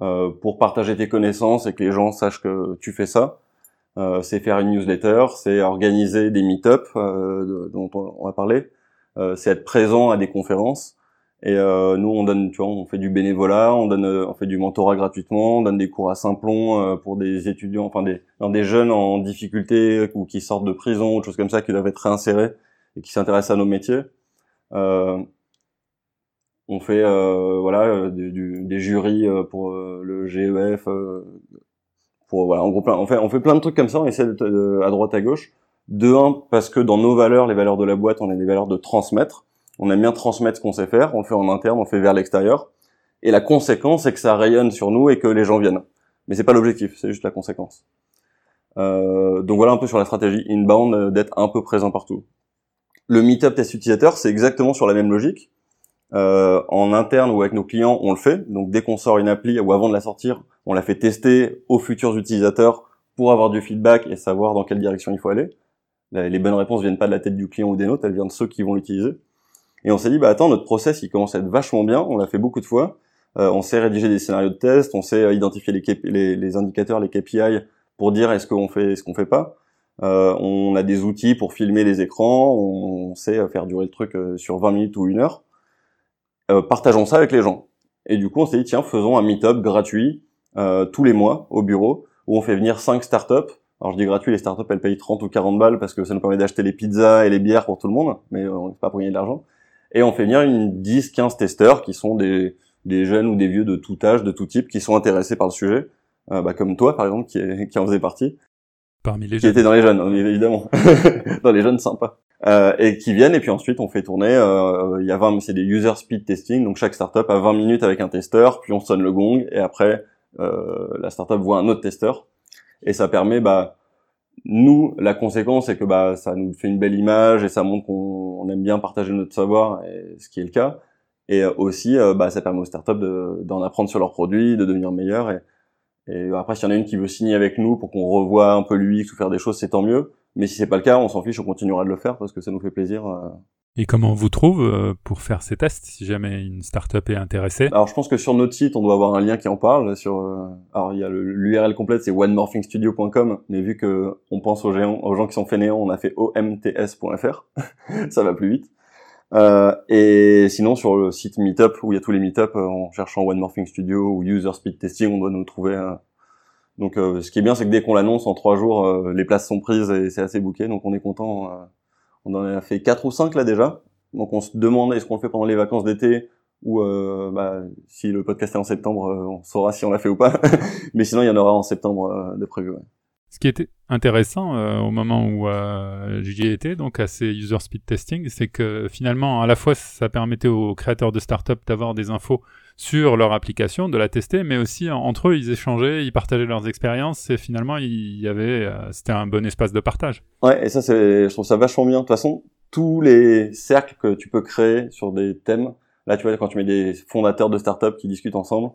euh, pour partager tes connaissances et que les gens sachent que tu fais ça. Euh, c'est faire une newsletter, c'est organiser des meet-up euh, dont on va parler, euh, c'est être présent à des conférences, et euh, nous, on donne, tu vois, on fait du bénévolat, on donne, euh, on fait du mentorat gratuitement, on donne des cours à Saint-Plon euh, pour des étudiants, enfin des, des jeunes en difficulté ou qui sortent de prison, ou des choses comme ça, qui doivent être réinsérés et qui s'intéressent à nos métiers. Euh, on fait, voilà, du, des jurys pour le GEF, pour voilà, en gros, plein, on fait, on fait plein de trucs comme ça. On essaie de, à droite à gauche. De un, parce que dans nos valeurs, les valeurs de la boîte, on a des valeurs de transmettre on aime bien transmettre ce qu'on sait faire, on le fait en interne, on le fait vers l'extérieur. Et la conséquence, c'est que ça rayonne sur nous et que les gens viennent. Mais c'est pas l'objectif, c'est juste la conséquence. Euh, donc voilà un peu sur la stratégie inbound euh, d'être un peu présent partout. Le meetup test utilisateur, c'est exactement sur la même logique. Euh, en interne ou avec nos clients, on le fait. Donc dès qu'on sort une appli ou avant de la sortir, on la fait tester aux futurs utilisateurs pour avoir du feedback et savoir dans quelle direction il faut aller. Les bonnes réponses viennent pas de la tête du client ou des nôtres, elles viennent de ceux qui vont l'utiliser. Et on s'est dit, bah attends, notre process, il commence à être vachement bien, on l'a fait beaucoup de fois. Euh, on sait rédiger des scénarios de test, on sait euh, identifier les, les, indicateurs, les KPI pour dire est-ce qu'on fait, est-ce qu'on fait pas. Euh, on a des outils pour filmer les écrans, on, sait faire durer le truc sur 20 minutes ou une heure. partageons ça avec les gens. Et du coup, on s'est dit, tiens, faisons un meet-up gratuit tous les mois au bureau où on fait venir 5 startups. Alors je dis gratuit, les startups elles payent 30 ou 40 balles parce que ça nous permet d'acheter les pizzas et les bières pour tout le monde, mais on n'est pas pour gagner de l'argent et on fait venir une 10-15 testeurs qui sont des, des jeunes ou des vieux de tout âge, de tout type, qui sont intéressés par le sujet, euh, bah, comme toi par exemple, qui, est, qui en faisait partie. Parmi les qui jeunes. Qui dans les jeunes, évidemment. dans les jeunes sympas. Euh, et qui viennent, et puis ensuite on fait tourner, euh, il y a 20, c'est des user speed testing, donc chaque startup a 20 minutes avec un testeur, puis on sonne le gong, et après euh, la startup voit un autre testeur, et ça permet bah, nous, la conséquence, c'est que bah, ça nous fait une belle image et ça montre qu'on aime bien partager notre savoir, et, ce qui est le cas. Et euh, aussi, euh, bah, ça permet aux startups d'en apprendre sur leurs produits, de devenir meilleurs. Et, et après, s'il y en a une qui veut signer avec nous pour qu'on revoie un peu l'UX ou faire des choses, c'est tant mieux. Mais si c'est pas le cas, on s'en fiche, on continuera de le faire parce que ça nous fait plaisir. Euh, et comment on vous trouve euh, pour faire ces tests si jamais une startup est intéressée? Alors je pense que sur notre site on doit avoir un lien qui en parle. Sur euh, alors il y a l'URL complète c'est onemorphingstudio.com, mais vu que on pense aux gens, aux gens qui sont fainéants, on a fait omts.fr, ça va plus vite. Euh, et sinon sur le site Meetup où il y a tous les Meetup, en cherchant One Morphing Studio ou User Speed Testing, on doit nous trouver. Donc ce qui est bien c'est que dès qu'on l'annonce en trois jours, les places sont prises et c'est assez bouqué, donc on est content on en a fait quatre ou cinq là déjà. Donc on se demande est-ce qu'on le fait pendant les vacances d'été ou euh, bah, si le podcast est en septembre, euh, on saura si on l'a fait ou pas. Mais sinon, il y en aura en septembre euh, de prévu. Ce qui était intéressant au moment où j'y étais, donc à ces user speed testing, c'est que finalement, à la fois, ça permettait aux créateurs de start-up d'avoir des infos sur leur application, de la tester, mais aussi entre eux, ils échangeaient, ils partageaient leurs expériences et finalement, il y avait, euh, c'était un bon espace de partage. Ouais, et ça, c'est, je trouve ça vachement bien. De toute façon, tous les cercles que tu peux créer sur des thèmes, là, tu vois, quand tu mets des fondateurs de startups qui discutent ensemble,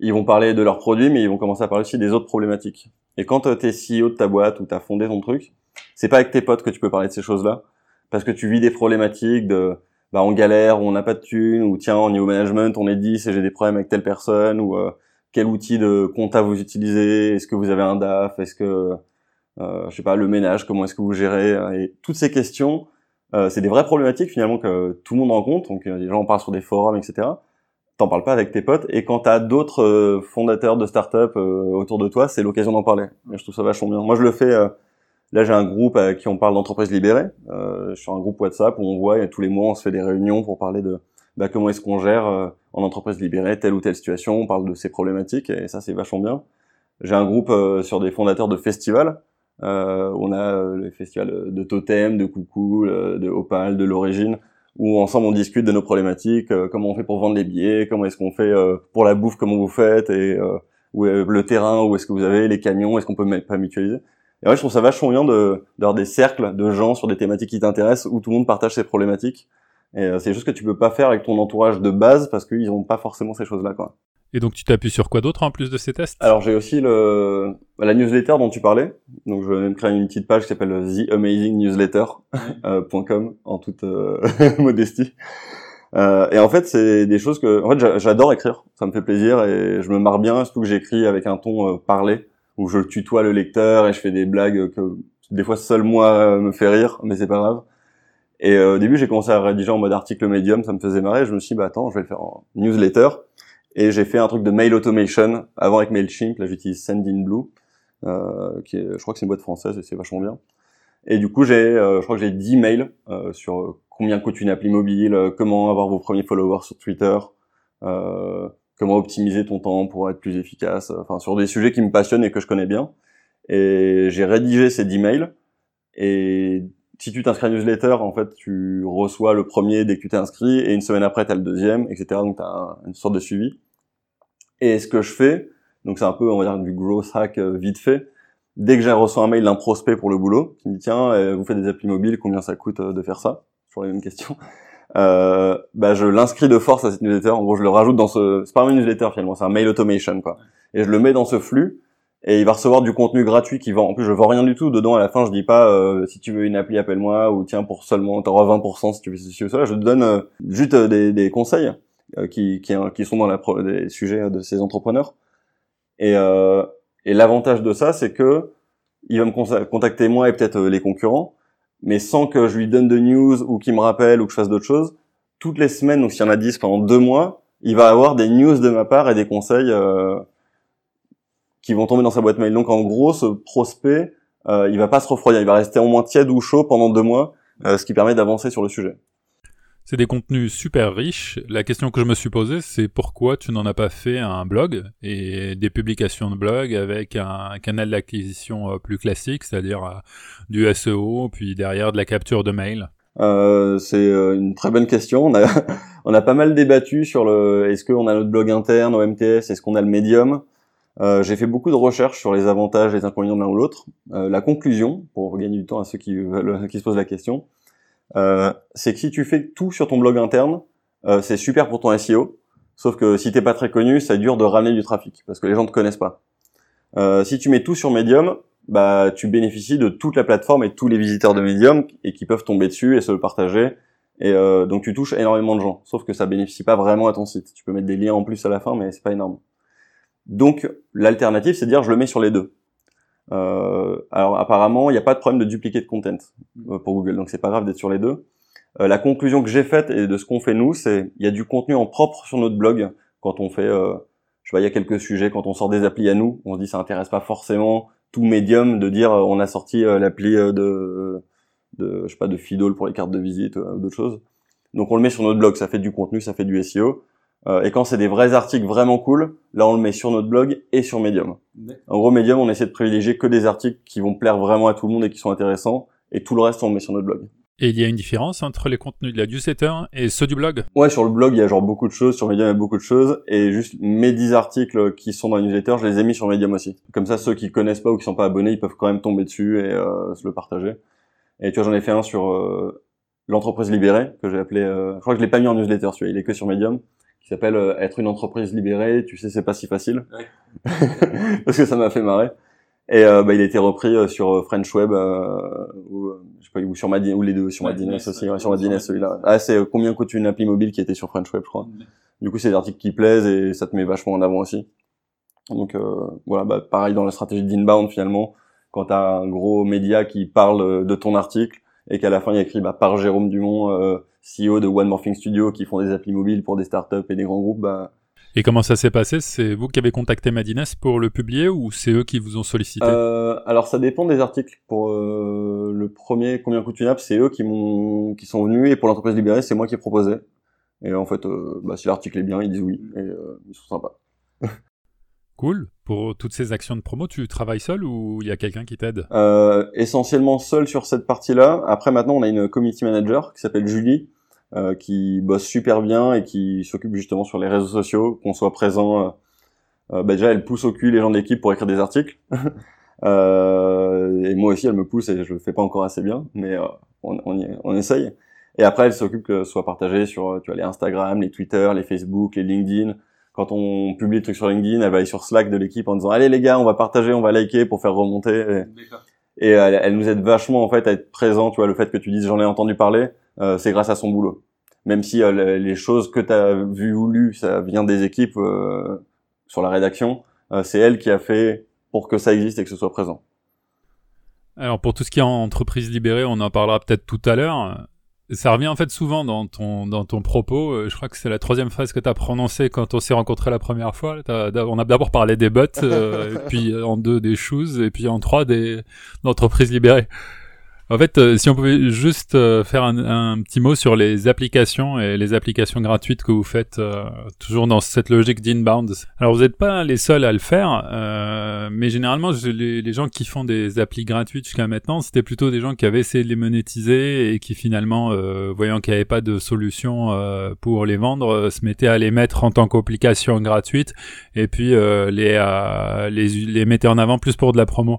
ils vont parler de leurs produits, mais ils vont commencer à parler aussi des autres problématiques. Et quand tu es CEO de ta boîte ou tu as fondé ton truc, c'est pas avec tes potes que tu peux parler de ces choses-là, parce que tu vis des problématiques de bah, on galère, ou on n'a pas de thunes, ou tiens, au niveau management, on est 10 et j'ai des problèmes avec telle personne, ou euh, quel outil de compta vous utilisez, est-ce que vous avez un DAF, est-ce que euh, je sais pas, le ménage, comment est-ce que vous gérez, et toutes ces questions, c'est des vraies problématiques finalement que tout le monde rencontre, donc les gens en parlent sur des forums, etc. T'en parles pas avec tes potes, et quand t'as d'autres fondateurs de start-up autour de toi, c'est l'occasion d'en parler. Je trouve ça vachement bien. Moi, je le fais. Là, j'ai un groupe à qui on parle d'entreprise libérée. Euh, sur un groupe WhatsApp où on voit et tous les mois, on se fait des réunions pour parler de bah, comment est-ce qu'on gère euh, en entreprise libérée telle ou telle situation. On parle de ces problématiques et ça, c'est vachement bien. J'ai un groupe euh, sur des fondateurs de festivals. Euh, on a les festivals de Totem, de Coucou, de Opal, de l'Origine, où ensemble on discute de nos problématiques, comment on fait pour vendre les billets, comment est-ce qu'on fait pour la bouffe, comment vous faites, et où le terrain, où est-ce que vous avez les camions, est-ce qu'on peut pas mutualiser. Et ouais, je trouve ça vachement bien de d'avoir des cercles de gens sur des thématiques qui t'intéressent où tout le monde partage ses problématiques. Et euh, c'est juste que tu peux pas faire avec ton entourage de base parce qu'ils ont pas forcément ces choses-là, quoi. Et donc tu t'appuies sur quoi d'autre en plus de ces tests? Alors j'ai aussi le la newsletter dont tu parlais. Donc je vais même créer une petite page qui s'appelle theamazingnewsletter.com euh, en toute euh, modestie. Euh, et en fait, c'est des choses que, en fait, j'adore écrire. Ça me fait plaisir et je me marre bien, surtout que j'écris avec un ton parlé où je tutoie le lecteur et je fais des blagues que des fois seul moi me fait rire, mais c'est pas grave. Et euh, au début, j'ai commencé à rédiger en mode article médium, ça me faisait marrer. Je me suis dit, bah attends, je vais le faire en newsletter. Et j'ai fait un truc de mail automation avant avec Mailchimp. Là, j'utilise Sendinblue, euh, qui est, je crois que c'est une boîte française et c'est vachement bien. Et du coup, j'ai, euh, je crois que j'ai 10 mails euh, sur combien coûte une appli mobile, comment avoir vos premiers followers sur Twitter, euh, comment optimiser ton temps pour être plus efficace, enfin sur des sujets qui me passionnent et que je connais bien. Et j'ai rédigé ces 10 mails. Et si tu t'inscris à newsletter, en fait, tu reçois le premier dès que tu t'es inscrit, et une semaine après, tu as le deuxième, etc. Donc, tu as une sorte de suivi. Et ce que je fais, donc c'est un peu, on va dire, du growth hack euh, vite fait, dès que j'ai reçu un mail d'un prospect pour le boulot, qui me dit, tiens, euh, vous faites des applis mobiles, combien ça coûte euh, de faire ça? Toujours les mêmes questions euh, bah, je l'inscris de force à cette newsletter. En gros, je le rajoute dans ce, c'est pas une newsletter finalement, c'est un mail automation quoi. Et je le mets dans ce flux et il va recevoir du contenu gratuit qui vend. En plus, je vends rien du tout dedans. À la fin, je dis pas euh, si tu veux une appli, appelle-moi ou tiens pour seulement t'auras 20% si tu veux ceci ou cela. Je te donne euh, juste euh, des, des, conseils qui, qui, qui sont dans la pro des sujets de ces entrepreneurs. Et, et l'avantage de ça, c'est que il va me contacter moi et peut-être les concurrents mais sans que je lui donne de news ou qu'il me rappelle ou que je fasse d'autres choses, toutes les semaines, donc s'il y en a 10 pendant deux mois, il va avoir des news de ma part et des conseils euh, qui vont tomber dans sa boîte mail. Donc en gros, ce prospect, euh, il va pas se refroidir, il va rester au moins tiède ou chaud pendant deux mois, euh, ce qui permet d'avancer sur le sujet. C'est des contenus super riches. La question que je me suis posée, c'est pourquoi tu n'en as pas fait un blog et des publications de blog avec un canal d'acquisition euh, plus classique, c'est-à-dire du SEO, puis derrière de la capture de mail? Euh, C'est une très bonne question. On a, on a pas mal débattu sur le est-ce qu'on a notre blog interne au MTS, est-ce qu'on a le médium? Euh, j'ai fait beaucoup de recherches sur les avantages et les inconvénients de l'un ou l'autre. Euh, la conclusion, pour gagner du temps à ceux qui, qui se posent la question, euh, c'est que si tu fais tout sur ton blog interne, euh, c'est super pour ton SEO. Sauf que si t'es pas très connu, ça dure de ramener du trafic parce que les gens te connaissent pas. Euh, si tu mets tout sur Medium, bah tu bénéficies de toute la plateforme et tous les visiteurs de Medium et qui peuvent tomber dessus et se le partager. Et euh, donc tu touches énormément de gens. Sauf que ça bénéficie pas vraiment à ton site. Tu peux mettre des liens en plus à la fin, mais c'est pas énorme. Donc l'alternative, c'est de dire je le mets sur les deux. Euh, alors apparemment, il n'y a pas de problème de duplicate content euh, pour Google, donc c'est pas grave d'être sur les deux. Euh, la conclusion que j'ai faite et de ce qu'on fait nous, c'est il y a du contenu en propre sur notre blog quand on fait, je sais il y a quelques sujets quand on sort des applis à nous, on se dit ça intéresse pas forcément tout médium de dire on a sorti l'appli de, de, je sais pas, de Fidol pour les cartes de visite ou d'autres choses. Donc on le met sur notre blog, ça fait du contenu, ça fait du SEO. Euh, et quand c'est des vrais articles vraiment cool, là on le met sur notre blog et sur Medium. En gros, Medium, on essaie de privilégier que des articles qui vont plaire vraiment à tout le monde et qui sont intéressants, et tout le reste on le met sur notre blog. Et il y a une différence entre les contenus de la newsletter et ceux du blog? Ouais, sur le blog, il y a genre beaucoup de choses, sur Medium, il y a beaucoup de choses, et juste mes 10 articles qui sont dans la newsletter, je les ai mis sur Medium aussi. Comme ça, ceux qui connaissent pas ou qui sont pas abonnés, ils peuvent quand même tomber dessus et euh, se le partager. Et tu vois, j'en ai fait un sur euh, l'entreprise libérée, que j'ai appelé... Euh, je crois que je l'ai pas mis en newsletter, celui-là, il est que sur Medium qui s'appelle euh, être une entreprise libérée. Tu sais, c'est pas si facile parce que ça m'a fait marrer. Et euh, bah, il a été repris euh, sur French Web ou je sais pas ou sur Madines ou les deux sur Madines aussi sur Madines celui-là. Ah c'est combien coûte une appli mobile qui était sur French Web je crois. Du coup c'est des articles qui plaisent et ça te met vachement en avant aussi. Donc voilà bah pareil dans la stratégie d'inbound finalement quand tu as un gros média qui parle de ton article et qu'à la fin il y a écrit bah, par Jérôme Dumont, euh, CEO de One Morphing Studio, qui font des applis mobiles pour des startups et des grands groupes, bah, et comment ça s'est passé? C'est vous qui avez contacté Madines pour le publier ou c'est eux qui vous ont sollicité? Euh, Alors ça dépend des articles. Pour euh, le premier Combien coûte une app, c'est eux qui m'ont qui sont venus et pour l'entreprise libérée, c'est moi qui ai proposé. Et en fait, euh, bah, si l'article est bien, ils disent oui et euh, ils sont sympas. cool. Pour toutes ces actions de promo, tu travailles seul ou il y a quelqu'un qui t'aide? Euh, Essentiellement seul sur cette partie-là. Après, maintenant, on a une community manager qui s'appelle Julie euh, qui bosse super bien et qui s'occupe justement sur les réseaux sociaux, qu'on soit présent. Euh, euh, bah déjà, elle pousse au cul les gens d'équipe pour écrire des articles. et moi aussi, elle me pousse et je le fais pas encore assez bien, mais on, on, y, on essaye. Et après, elle s'occupe que ce soit partagé sur tu vois, les Instagram, les Twitter, les Facebook, les LinkedIn. Quand on publie des trucs sur LinkedIn, elle va aller sur Slack de l'équipe en disant allez les gars, on va partager, on va liker pour faire remonter. Et, et elle, elle, nous aide vachement en fait à être présent. Tu vois, le fait que tu dises j'en ai entendu parler, euh, c'est grâce à son boulot. Même si euh, les choses que tu as vues ou lues, ça vient des équipes euh, sur la rédaction, c'est elle qui a fait pour que ça existe et que ce soit présent. Alors pour tout ce qui est en entreprise libérée, on en parlera peut-être tout à l'heure. Ça revient en fait souvent dans ton, dans ton propos. Je crois que c'est la troisième phrase que tu as prononcée quand on s'est rencontrés la première fois. on a d'abord parlé des bots, puis en deux des choses, et puis en trois des d'entreprises libérées. En fait, euh, si on pouvait juste euh, faire un, petit mot sur les applications et les applications gratuites que vous faites, euh, toujours dans cette logique d'inbound. Alors, vous n'êtes pas les seuls à le faire, mais généralement, les, les, gens qui font des applis gratuites jusqu'à maintenant, c'était plutôt des gens qui avaient essayé de les monétiser et qui finalement, voyant qu'il n'y avait pas de solution pour les vendre, se mettaient à les mettre en tant qu'application gratuite et puis les, les, les mettaient en avant plus pour de la promo.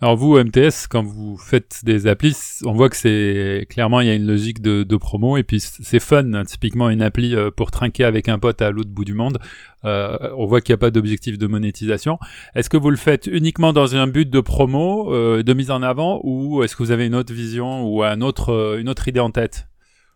Alors vous, MTS, quand vous faites des applis, on voit que c'est clairement il y a une logique de, de promo et puis c'est fun. Hein. typiquement une appli euh, pour trinquer avec un pote à l'autre bout du monde. Euh, on voit qu'il n'y a pas d'objectif de monétisation. Est-ce que vous le faites uniquement dans un but de promo, euh, de mise en avant, ou est-ce que vous avez une autre vision ou un autre, euh, une autre idée en tête?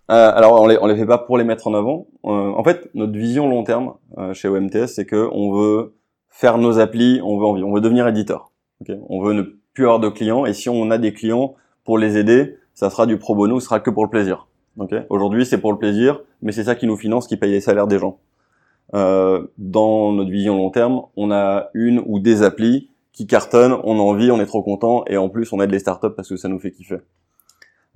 Alors on les on les fait pas pour les mettre en avant. en fait, notre vision long terme chez OMTS, c'est que on veut faire nos applis, on veut on veut devenir éditeur. Okay on veut ne plus avoir de clients. Et si on a des clients pour les aider, ça sera du pro bono, ce sera que pour le plaisir. Okay Aujourd'hui, c'est pour le plaisir, mais c'est ça qui nous finance, qui paye les salaires des gens. Euh, dans notre vision long terme, on a une ou des applis qui cartonnent, on a envie, on est trop content, et en plus, on aide les startups parce que ça nous fait kiffer.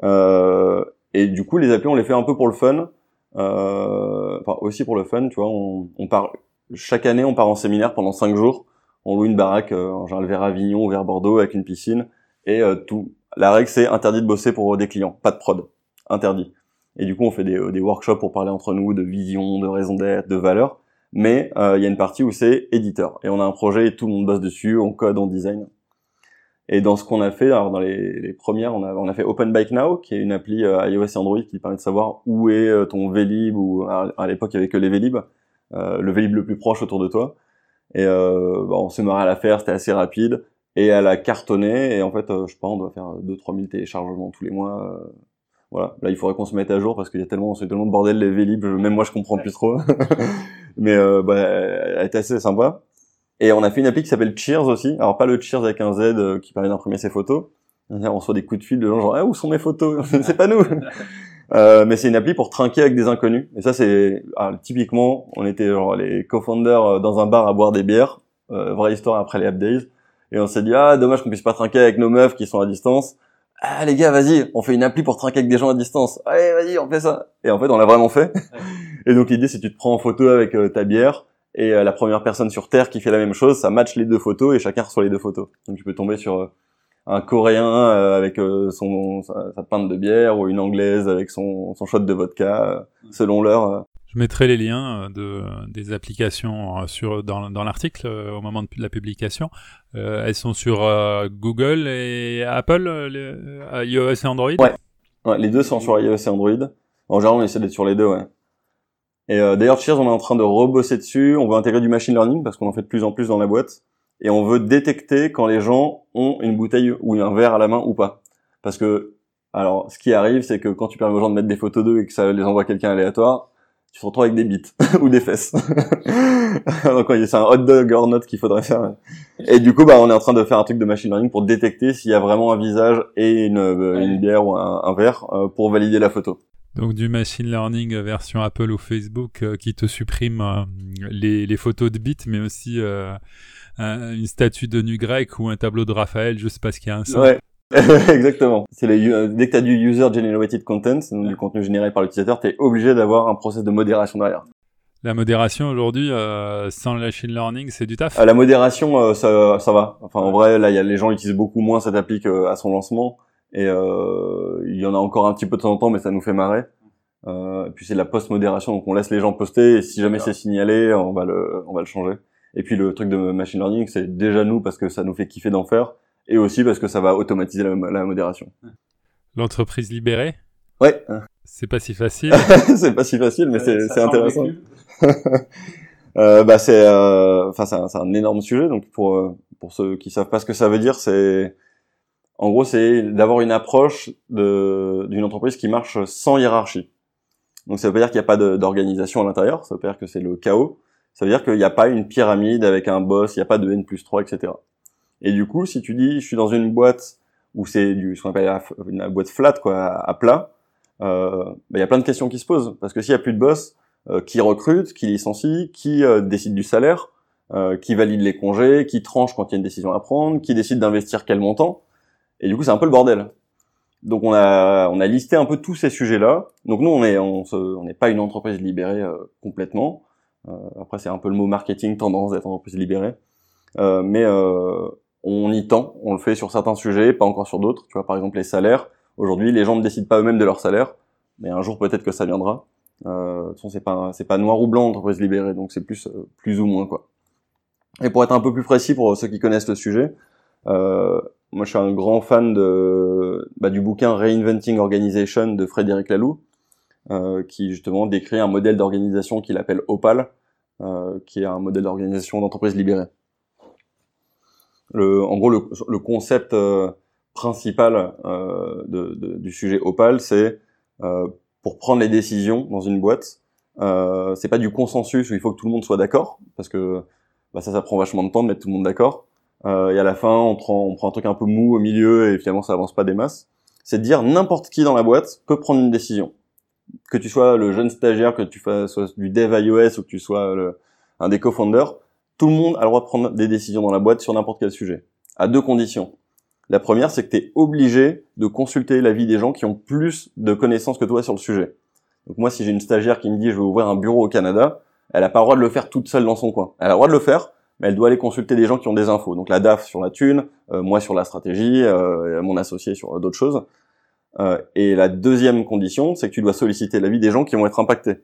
Euh, et du coup, les applis, on les fait un peu pour le fun, euh, enfin aussi pour le fun, tu vois. On, on part chaque année, on part en séminaire pendant cinq jours on loue une baraque, euh, en général vers Avignon ou vers Bordeaux avec une piscine, et euh, tout. La règle c'est interdit de bosser pour des clients, pas de prod, interdit. Et du coup on fait des, workshops pour parler entre nous de vision, de raison d'être, de valeur, mais euh, il y a une partie où c'est éditeur, et on a un projet et tout le monde bosse dessus, on code, on design. Et dans ce qu'on a fait, alors dans les, premières, on a, fait Open Bike Now, qui est une appli iOS et Android qui permet de savoir où est ton Vélib, ou à, l'époque il y avait que les Vélib, le Vélib le plus proche autour de toi. Et euh, bah, on s'est marré à la faire, c'était assez rapide. Et elle a cartonné. Et en fait, euh, je pense on doit faire 2-3 000 téléchargements tous les mois. Euh, voilà. Là, il faudrait qu'on se mette à jour parce qu'il y a tellement, c'est tellement de bordel les Vélib. Même moi, je comprends plus trop. Mais bah, elle est assez sympa. Et on a fait une appli qui s'appelle Cheers aussi. Alors pas le Cheers avec un Z qui permet d'imprimer ses photos. On reçoit des coups de fil de gens genre ah, où sont mes photos? C'est pas nous. Euh, mais c'est une appli pour trinquer avec des inconnus. Et ça, c'est ah, typiquement, on était genre les co-founders euh, dans un bar à boire des bières, euh, vraie histoire après les Days, et on s'est dit ah dommage qu'on puisse pas trinquer avec nos meufs qui sont à distance. Ah les gars, vas-y, on fait une appli pour trinquer avec des gens à distance. Allez, vas-y, on fait ça. Et en fait, on l'a vraiment fait. et donc l'idée, c'est que tu te prends en photo avec euh, ta bière et la première personne sur Terre qui fait la même chose, ça match les deux photos et chacun reçoit les deux photos. Donc tu peux tomber sur un Coréen euh, avec euh, son sa, sa, pinte de bière ou une Anglaise avec son, son shot de vodka, euh, selon l'heure. Je mettrai les liens de, des applications sur, dans, dans l'article au moment de la publication. elles sont sur Google et Apple, les, iOS et Android? Ouais. ouais. les deux sont sur iOS et Android. En général, on essaie d'être sur les deux, ouais. Et d'ailleurs, Cheers, on est en train de rebosser dessus. On veut intégrer du machine learning parce qu'on en fait de plus en plus dans la boîte et on veut détecter quand les gens ont une bouteille ou un verre à la main ou pas. Parce que, alors, ce qui arrive, c'est que quand tu permets aux gens de mettre des photos d'eux et que ça les envoie quelqu'un aléatoire, tu te retrouves avec des bites ou des fesses. Donc c'est un hot dog or not qu'il faudrait faire. Et du coup, bah, on est en train de faire un truc de machine learning pour détecter s'il y a vraiment un visage et une, euh, une bière ou un, verre euh, pour valider la photo. Donc du machine learning version Apple ou Facebook euh, qui te supprime les, les, photos de bites, mais aussi une statue de nu grec ou un tableau de Raphaël, je sais pas ce qu'il y a un Ouais. Exactement. C'est les, dès que tu as du user generated content, du contenu généré par l'utilisateur, tu es obligé d'avoir un process de modération derrière. La modération aujourd'hui, euh, sans le machine learning, c'est du taf. Euh, la modération, euh, ça, ça va. Enfin, en vrai, là, y a, les gens utilisent beaucoup moins cette appli qu'à son lancement, et il y en a encore un petit peu de temps en temps, mais ça nous fait marrer. et puis c'est de la post-modération, donc on laisse les gens poster, et si jamais c'est signalé, on va le, on va le changer. Et puis le truc de machine learning, c'est déjà nous parce que ça nous fait kiffer d'en faire et aussi parce que ça va automatiser la, modération. L'entreprise libérée? Ouais. C'est pas si facile. c'est pas si facile, mais c'est intéressant. euh, bah c'est, euh, enfin c'est un, un, énorme sujet. Donc pour euh, pour ceux qui savent pas ce que ça veut dire, c'est en gros c'est d'avoir une approche de d'une entreprise qui marche sans hiérarchie. Donc ça veut pas dire qu'il n'y a pas d'organisation à l'intérieur, ça veut pas dire que c'est le chaos. Ça veut dire qu'il n'y a pas une pyramide avec un boss, il n'y a pas de N plus 3, etc. Et du coup, si tu dis, je suis dans une boîte où c'est du, ce qu'on appelle une boîte flat, quoi, à, plat, euh, bah, il y a plein de questions qui se posent. Parce que s'il y a plus de boss, euh, qui recrute, qui licencie, qui euh, décide du salaire, euh, qui valide les congés, qui tranche quand il y a une décision à prendre, qui décide d'investir quel montant. Et du coup, c'est un peu le bordel. Donc on a on a listé un peu tous ces sujets-là. Donc nous on est on n'est pas une entreprise libérée complètement. Après c'est un peu le mot marketing tendance d'être entreprise libérée. mais on y tend, on le fait sur certains sujets, pas encore sur d'autres. Tu vois, par exemple les salaires. Aujourd'hui, les gens ne décident pas eux-mêmes de leur salaire, mais un jour peut-être que ça viendra. Euh, de toute façon, c'est pas pas noir ou blanc entreprise libérée, donc c'est plus euh, plus ou moins quoi. Et pour être un peu plus précis pour ceux qui connaissent le sujet, euh, moi je suis un grand fan de bah, du bouquin Reinventing Organization de Frédéric Laloux, euh, qui justement décrit un modèle d'organisation qu'il appelle Opal, euh, qui est un modèle d'organisation d'entreprise libérée le, en gros, le, le concept euh, principal euh, de, de, du sujet Opal, c'est euh, pour prendre les décisions dans une boîte, euh, c'est pas du consensus où il faut que tout le monde soit d'accord, parce que bah, ça, ça prend vachement de temps de mettre tout le monde d'accord. Euh, et à la fin, on prend, on prend un truc un peu mou au milieu et finalement ça avance pas des masses. C'est de dire n'importe qui dans la boîte peut prendre une décision. Que tu sois le jeune stagiaire, que tu fasses du dev iOS ou que tu sois un des co-founders, tout le monde a le droit de prendre des décisions dans la boîte sur n'importe quel sujet. À deux conditions. La première, c'est que tu es obligé de consulter l'avis des gens qui ont plus de connaissances que toi sur le sujet. Donc moi, si j'ai une stagiaire qui me dit je veux ouvrir un bureau au Canada, elle a pas le droit de le faire toute seule dans son coin. Elle a le droit de le faire, mais elle doit aller consulter des gens qui ont des infos. Donc la DAF sur la thune, euh, moi sur la stratégie, euh, mon associé sur d'autres choses. Euh, et la deuxième condition, c'est que tu dois solliciter l'avis des gens qui vont être impactés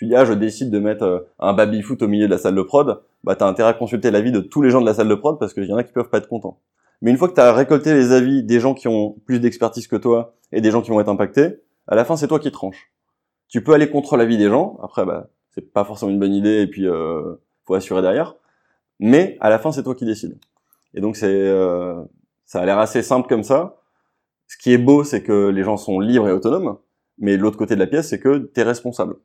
tu dis ah je décide de mettre euh, un baby foot au milieu de la salle de prod, bah t'as intérêt à consulter l'avis de tous les gens de la salle de prod parce qu'il y en a qui peuvent pas être contents. Mais une fois que tu as récolté les avis des gens qui ont plus d'expertise que toi et des gens qui vont être impactés, à la fin c'est toi qui tranches. Tu peux aller contre l'avis des gens, après bah c'est pas forcément une bonne idée et puis euh, faut assurer derrière, mais à la fin c'est toi qui décides. Et donc c'est euh, ça a l'air assez simple comme ça. Ce qui est beau c'est que les gens sont libres et autonomes, mais l'autre côté de la pièce c'est que tu es responsable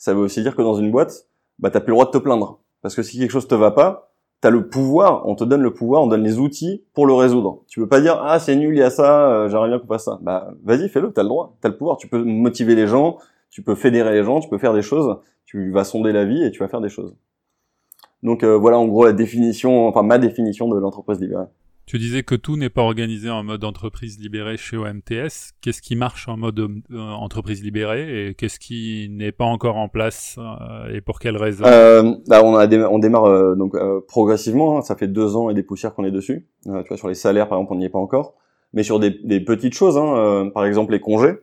ça veut aussi dire que dans une boîte, bah t'as plus le droit de te plaindre. Parce que si quelque chose te va pas, t'as le pouvoir, on te donne le pouvoir, on donne les outils pour le résoudre. Tu peux pas dire ah c'est nul, il y a ça, euh, j'aimerais bien qu'on fasse ça. Bah vas-y, fais-le, t'as le droit, t'as le pouvoir. Tu peux motiver les gens, tu peux fédérer les gens, tu peux faire des choses. Tu vas sonder la vie et tu vas faire des choses. Donc euh, voilà en gros la définition, enfin ma définition de l'entreprise libérée. Tu disais que tout n'est pas organisé en mode entreprise libérée chez OMTS. Qu'est-ce qui marche en mode euh, entreprise libérée et qu'est-ce qui n'est pas encore en place euh, et pour quelles raisons? Euh, bah, on, a on démarre euh, donc progressivement. Hein. ça fait deux ans et des poussières qu'on est dessus. tu vois sur les salaires par exemple on n'y est pas encore, mais sur des, des petites choses, hein, par exemple les congés.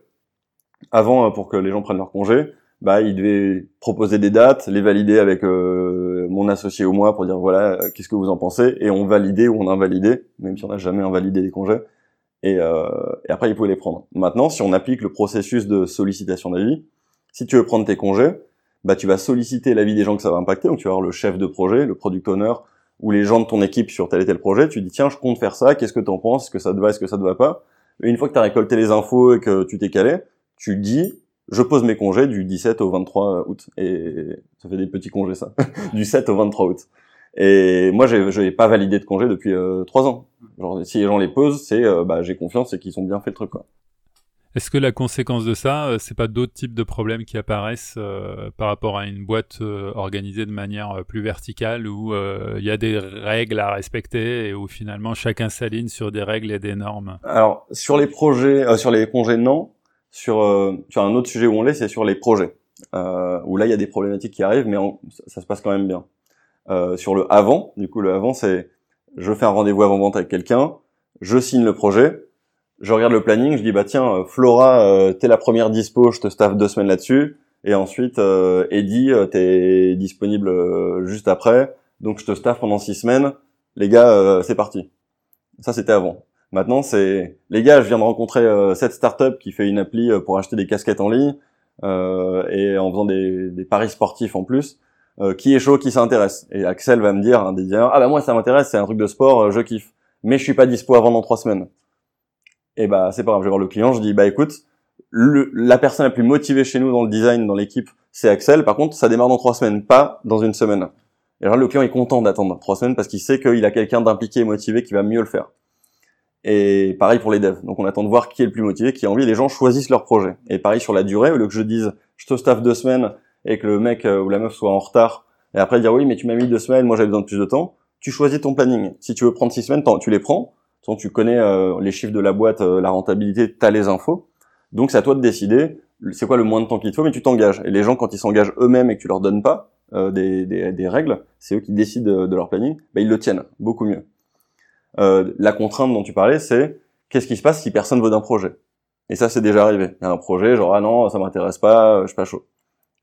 Avant pour que les gens prennent leurs congés, bah, il devait proposer des dates, les valider avec euh, mon associé ou moi pour dire voilà euh, qu'est-ce que vous en pensez? Et on validait ou on invalidait, même si on n'a jamais invalidé des congés. Et, euh, et après il pouvait les prendre. Maintenant, si on applique le processus de sollicitation d'avis, si tu veux prendre tes congés, bah tu vas solliciter l'avis des gens que ça va impacter. Donc tu vas avoir le chef de projet, le product owner ou les gens de ton équipe sur tel et tel projet. Tu dis tiens je compte faire ça, qu'est-ce que tu en penses, est-ce que ça te va, est-ce que ça te va pas? Et une fois que tu as récolté les infos et que tu t'es calé, tu dis je pose mes congés du 17 au 23 août. Et ça fait des petits congés, ça. du 7 au 23 août. Et moi, je n'ai pas validé de congés depuis euh, trois ans. Genre, si les gens les posent, c'est euh, bah, j'ai confiance et qu'ils ont bien fait le truc. Quoi. Est-ce que la conséquence de ça, euh, c'est pas d'autres types de problèmes qui apparaissent euh, par rapport à une boîte euh, organisée de manière plus verticale où il y a des règles à respecter et où finalement chacun s'aligne sur des règles et des normes? Alors sur les projets, sur les congés non. Sur sur un autre sujet où on l'est, c'est sur les projets où là il y a des problématiques qui arrivent, mais ça se passe quand même bien. sur le avant, du coup le avant c'est je fais un rendez-vous avant vente avec quelqu'un, je signe le projet je regarde le planning, je dis bah tiens euh, Flora, euh, t'es la première dispo, je te staff deux semaines là-dessus, et ensuite euh, Eddie, euh, t'es disponible juste après, donc je te staff pendant six semaines. Les gars, c'est parti. Ça c'était avant. Maintenant c'est les gars, je viens de rencontrer cette startup qui fait une appli pour acheter des casquettes en ligne et en faisant des, des, paris sportifs en plus. qui est chaud, qui s'intéresse Et Axel va me dire, un des ah bah moi ça m'intéresse, c'est un truc de sport, je kiffe. Mais je suis pas dispo avant dans trois semaines et bah c'est pas grave, je vais voir le client, je dis bah écoute, la personne la plus motivée chez nous dans le design, dans l'équipe, c'est Axel. Par contre, ça démarre dans trois semaines, pas dans une semaine. Et alors le client est content d'attendre trois semaines parce qu'il sait qu'il a quelqu'un d'impliqué et motivé qui va mieux le faire. Et pareil pour les devs. Donc on attend de voir qui est le plus motivé, qui a envie. Les gens choisissent leur projet. Et pareil sur la durée, au lieu que je dise je te staff deux semaines et que le mec euh, ou la meuf soit en retard, et après dire oui mais tu m'as mis deux semaines, moi j'avais besoin de plus de temps, tu choisis ton planning. Si tu veux prendre six semaines, tu les prends tu connais euh, les chiffres de la boîte, euh, la rentabilité, tu as les infos. Donc c'est à toi de décider c'est quoi le moins de temps qu'il te faut, mais tu t'engages. Et les gens, quand ils s'engagent eux-mêmes et que tu leur donnes pas des, règles, c'est eux qui décident de, leur planning, bah, ils le tiennent beaucoup mieux. La contrainte dont tu parlais, c'est qu'est-ce qui se passe si personne veut d'un projet? Et ça, c'est déjà arrivé. Il y a un projet, genre ah non, ça m'intéresse pas, je suis pas chaud.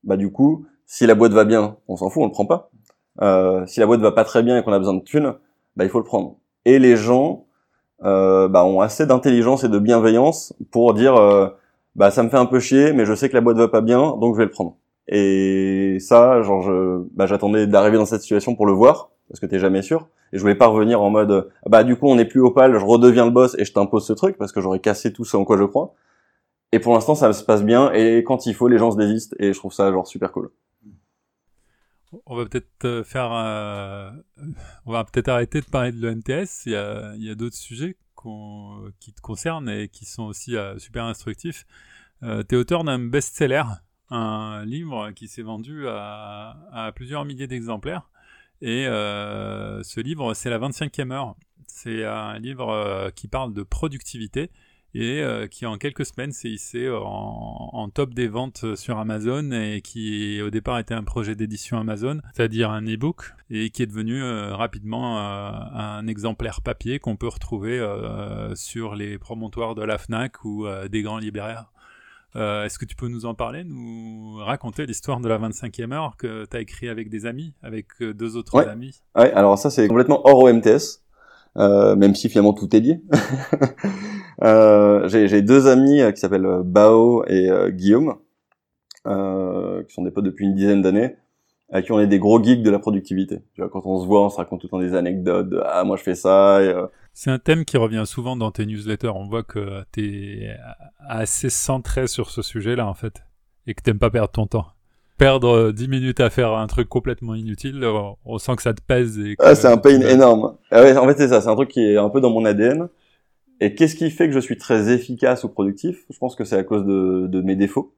Bah du coup, si la boîte va bien, on s'en fout, on le prend pas. si la boîte va pas très bien et qu'on a besoin de thunes, bah il faut le prendre. Et les gens euh, bah, ont assez d'intelligence et de bienveillance pour dire euh, bah ça me fait un peu chier, mais je sais que la boîte va pas bien, donc je vais le prendre. Et ça, genre, je, bah, j'attendais d'arriver dans cette situation pour le voir, parce que t'es jamais sûr. Et je voulais pas revenir en mode, bah du coup on est plus opale, je redeviens le boss et je t'impose ce truc parce que j'aurais cassé tout ce en quoi je crois. Et pour l'instant ça se passe bien et quand il faut les gens se désistent et je trouve ça genre super cool. On va peut-être euh, faire, euh, on va peut-être arrêter de parler de l'ENTS. Il y a, d'autres sujets qui te concernent et qui sont aussi euh, super instructifs. Euh, tu es auteur d'un best-seller, un livre qui s'est vendu à, plusieurs milliers d'exemplaires. Et ce livre, c'est la 25e heure. C'est un livre qui parle de productivité et euh, qui en quelques semaines s'est hissé en, top des ventes sur Amazon et qui au départ était un projet d'édition Amazon, c'est-à-dire un e-book, et qui est devenu euh, rapidement euh, un exemplaire papier qu'on peut retrouver sur les promontoires de la FNAC ou des grands libraires. Est-ce que tu peux nous en parler, nous raconter l'histoire de la 25e heure que tu as écrit avec des amis, avec deux autres amis? Ouais, alors ça c'est complètement hors OMTS. Euh, même si finalement tout est lié. euh, j'ai deux amis euh, qui s'appellent euh, Bao et Guillaume, qui sont des potes depuis une dizaine d'années, avec qui on est des gros geeks de la productivité. Tu vois, quand on se voit, on se raconte tout le temps des anecdotes de ah moi je fais ça. C'est un thème qui revient souvent dans tes newsletters. On voit que tu es assez centré sur ce sujet-là en fait, et que t'aimes pas perdre ton temps perdre 10 minutes à faire un truc complètement inutile, on sent que ça te pèse. Et ah, c'est un pain énorme. Ah ouais, en fait, c'est ça. C'est un truc qui est un peu dans mon ADN. Et qu'est-ce qui fait que je suis très efficace ou productif? Je pense que c'est à cause de, de mes défauts.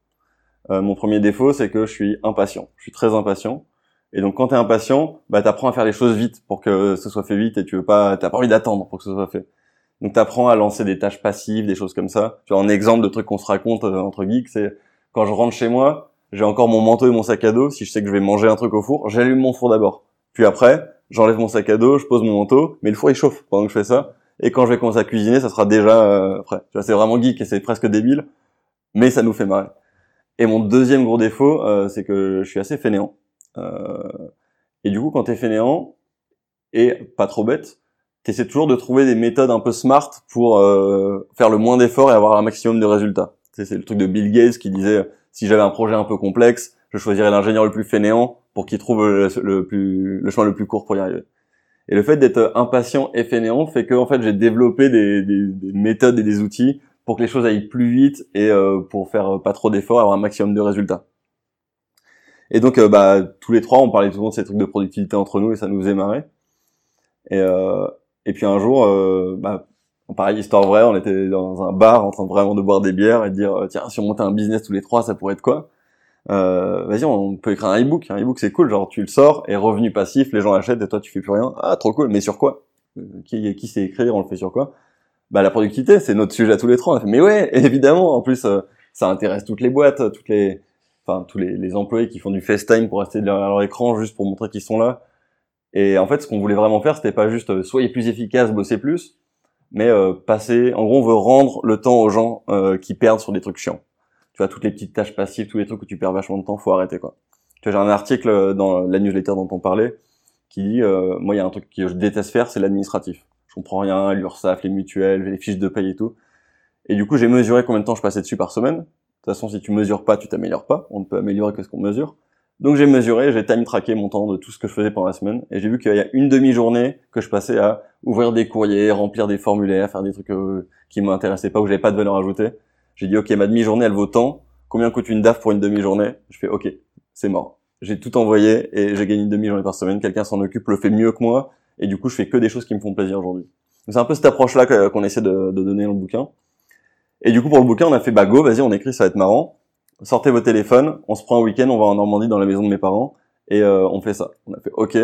Euh, mon premier défaut, c'est que je suis impatient. Je suis très impatient. Et donc, quand t'es impatient, bah, t'apprends à faire les choses vite pour que ce soit fait vite et tu veux pas, t'as pas envie d'attendre pour que ce soit fait. Donc, t'apprends à lancer des tâches passives, des choses comme ça. Tu vois, un exemple de truc qu'on se raconte euh, entre geeks, c'est quand je rentre chez moi, j'ai encore mon manteau et mon sac à dos. Si je sais que je vais manger un truc au four, j'allume mon four d'abord. Puis après, j'enlève mon sac à dos, je pose mon manteau, mais le four il chauffe pendant que je fais ça. Et quand je vais commencer à cuisiner, ça sera déjà euh, prêt. Tu vois, c'est vraiment geek et c'est presque débile, mais ça nous fait marrer. Et mon deuxième gros défaut, euh, c'est que je suis assez fainéant. Euh, et du coup, quand t'es fainéant et pas trop bête, t'essaies toujours de trouver des méthodes un peu smart pour euh, faire le moins d'efforts et avoir un maximum de résultats. C'est le truc de Bill Gates qui disait si j'avais un projet un peu complexe, je choisirais l'ingénieur le plus fainéant pour qu'il trouve le, plus, le chemin le plus court pour y arriver. Et le fait d'être impatient et fainéant fait que en fait j'ai développé des, des, des, méthodes et des outils pour que les choses aillent plus vite et pour faire pas trop d'efforts, avoir un maximum de résultats. Et donc, bah, tous les trois, on parlait souvent de ces trucs de productivité entre nous et ça nous faisait marrer. Et, puis un jour, bah, pareil, histoire vraie, on était dans un bar en train vraiment de boire des bières et de dire, tiens, si on montait un business tous les trois, ça pourrait être quoi? Euh, vas-y, on peut écrire un e-book. Un e-book, c'est cool. Genre, tu le sors et revenu passif, les gens achètent et toi, tu fais plus rien. Ah, trop cool. Mais sur quoi? Euh, Qui, qui sait écrire On le fait sur quoi? Bah, la productivité, c'est notre sujet à tous les trois. Mais ouais, évidemment. En plus, euh, ça intéresse toutes les boîtes, toutes les, enfin, tous les, les, employés qui font du FaceTime pour rester derrière leur écran juste pour montrer qu'ils sont là. Et en fait, ce qu'on voulait vraiment faire, c'était pas juste soyez plus efficace, bossez plus, mais passer. En gros, on veut rendre le temps aux gens qui perdent sur des trucs chiants tu vois, toutes les petites tâches passives, tous les trucs où tu perds vachement de temps, faut arrêter, quoi. Tu vois, j'ai un article dans la newsletter dont on parlait qui dit, euh, moi, il y a un truc que je déteste faire, c'est l'administratif. Je comprends rien, l'URSSAF, les mutuelles, les fiches de paye et tout. Et du coup, j'ai mesuré combien de temps je passais dessus par semaine. De toute façon, si tu mesures pas, tu t'améliores pas. On ne peut améliorer que ce qu'on mesure. Donc j'ai mesuré, j'ai time tracké mon temps de tout ce que je faisais pendant la semaine, et j'ai vu qu'il y a une demi-journée que je passais à ouvrir des courriers, remplir des formulaires, faire des trucs euh, qui m'intéressaient pas, où j'avais pas de valeur ajoutée. J'ai dit, OK, ma demi-journée, elle vaut tant. Combien coûte une DAF pour une demi-journée? Je fais, OK, c'est mort. J'ai tout envoyé et j'ai gagné une demi-journée par semaine. Quelqu'un s'en occupe, le fait mieux que moi. Et du coup, je fais que des choses qui me font plaisir aujourd'hui. C'est un peu cette approche-là qu'on essaie de, donner dans le bouquin. Et du coup, pour le bouquin, on a fait, bah go, vas-y, on écrit, ça va être marrant. Sortez vos téléphones, on se prend un week-end, on va en Normandie dans la maison de mes parents. Et euh, on fait ça. On a fait, OK.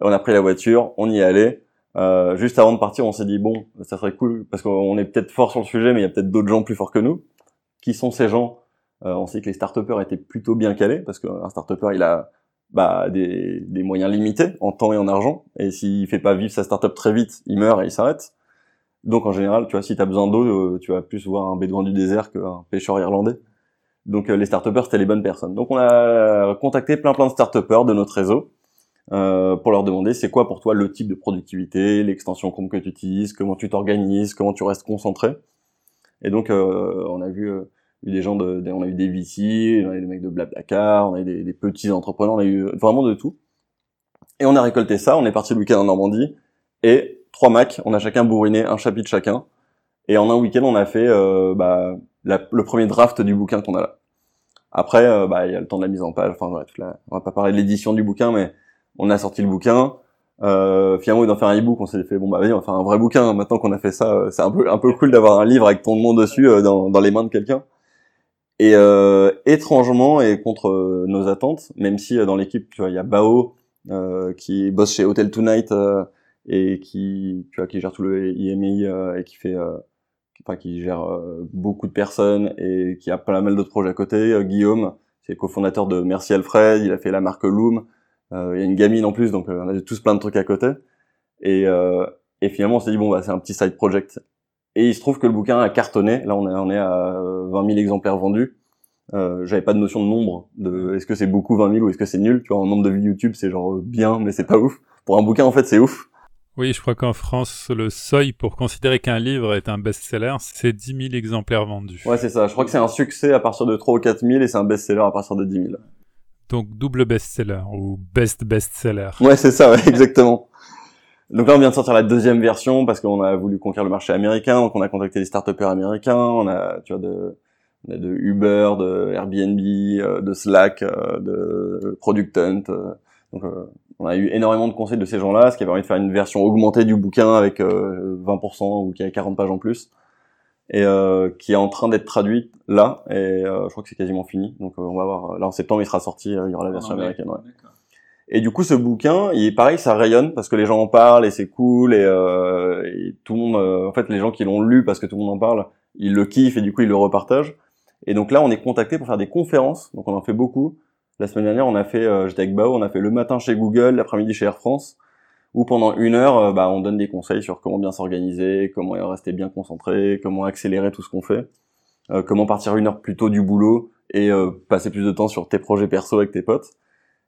On a pris la voiture, on y est allé. Euh, juste avant de partir, on s'est dit bon, ça serait cool parce qu'on est peut-être fort sur le sujet, mais il y a peut-être d'autres gens plus forts que nous. Qui sont ces gens? Euh, On sait que les start étaient plutôt bien calés parce qu'un start il a bah, des, des, moyens limités en temps et en argent. Et s'il fait pas vivre sa startup très vite, il meurt et il s'arrête. Donc en général, tu vois, si tu as besoin d'eau, euh, tu vas plus voir un bédouin du désert qu'un pêcheur irlandais. Donc euh, les start c'était les bonnes personnes. Donc on a contacté plein plein de start de notre réseau euh, pour leur demander c'est quoi pour toi le type de productivité, l'extension compte que tu utilises, comment tu t'organises, comment tu restes concentré. Et donc euh, on a vu, euh, eu des gens de, on a eu des VC, on a eu des mecs de Blablacar, on a eu des, des, petits entrepreneurs, on a eu vraiment de tout. Et on a récolté ça, on est parti le week-end en Normandie et trois Macs, on a chacun bourriné un chapitre chacun. Et en un week-end, on a fait euh, bah, le premier draft du bouquin qu'on a là. Après, bah, il y a le temps de la mise en page. Enfin, bref, là, on va pas parler de l'édition du bouquin, mais on a sorti le bouquin. Euh, finalement, d'en faire un e-book, on s'est fait bon bah vas-y, on va faire un vrai bouquin. Maintenant qu'on a fait ça, euh, c'est un peu un peu cool d'avoir un livre avec ton nom dessus euh, dans, dans les mains de quelqu'un. Et euh, étrangement et contre euh, nos attentes, même si dans l'équipe, tu vois, il y a Bao qui bosse chez Hotel Tonight et qui tu vois qui gère tout le IMI et qui fait enfin qui gère beaucoup de personnes et qui a pas mal d'autres projets à côté. Guillaume, c'est cofondateur de Merci Alfred, il a fait la marque Loom. Euh, il y a une gamine en plus, donc euh, on a tous plein de trucs à côté. Et, euh, et finalement, on s'est dit bon bah c'est un petit side project. Et il se trouve que le bouquin a cartonné. Là, on est, on est à 20 000 exemplaires vendus. Euh, j'avais pas de notion de nombre de est-ce que c'est beaucoup 20 000 ou est-ce que c'est nul? Tu vois en nombre de vues YouTube c'est genre bien mais c'est pas ouf pour un bouquin en fait c'est ouf oui je crois qu'en France le seuil pour considérer qu'un livre est un best-seller c'est 10 000 exemplaires vendus ouais c'est ça je crois que c'est un succès à partir de 3 ou 4 000 et c'est un best-seller à partir de 10 000 donc double best-seller ou best best-seller. Ouais, c'est ça, ouais, exactement. Donc là, on vient de sortir la deuxième version parce qu'on a voulu conquérir le marché américain. Donc on a contacté des start américains. On a, tu vois, de, de Uber, de Airbnb, euh, de Slack, euh, de Product Hunt. Euh. On a eu énormément de conseils de ces gens-là, ce qui a permis de faire une version augmentée du bouquin avec 20% ou qui a 40 pages en plus et euh, qui est en train d'être traduite là et euh, je crois que c'est quasiment fini. Donc euh, on va voir là en septembre il sera sorti il y aura la ah, version américaine ouais. et du coup ce bouquin il est pareil ça rayonne parce que les gens en parlent et c'est cool et, et, tout le monde en fait les gens qui l'ont lu parce que tout le monde en parle ils le kiffent et du coup ils le repartagent. Et donc là on est contacté pour faire des conférences donc on en fait beaucoup la semaine dernière on a fait j'étais avec Bao on a fait le matin chez Google l'après-midi chez Air France où pendant une heure, euh, bah, on donne des conseils sur comment bien s'organiser, comment rester bien concentré, comment accélérer tout ce qu'on fait, euh, comment partir une heure plus tôt du boulot et euh, passer plus de temps sur tes projets perso avec tes potes.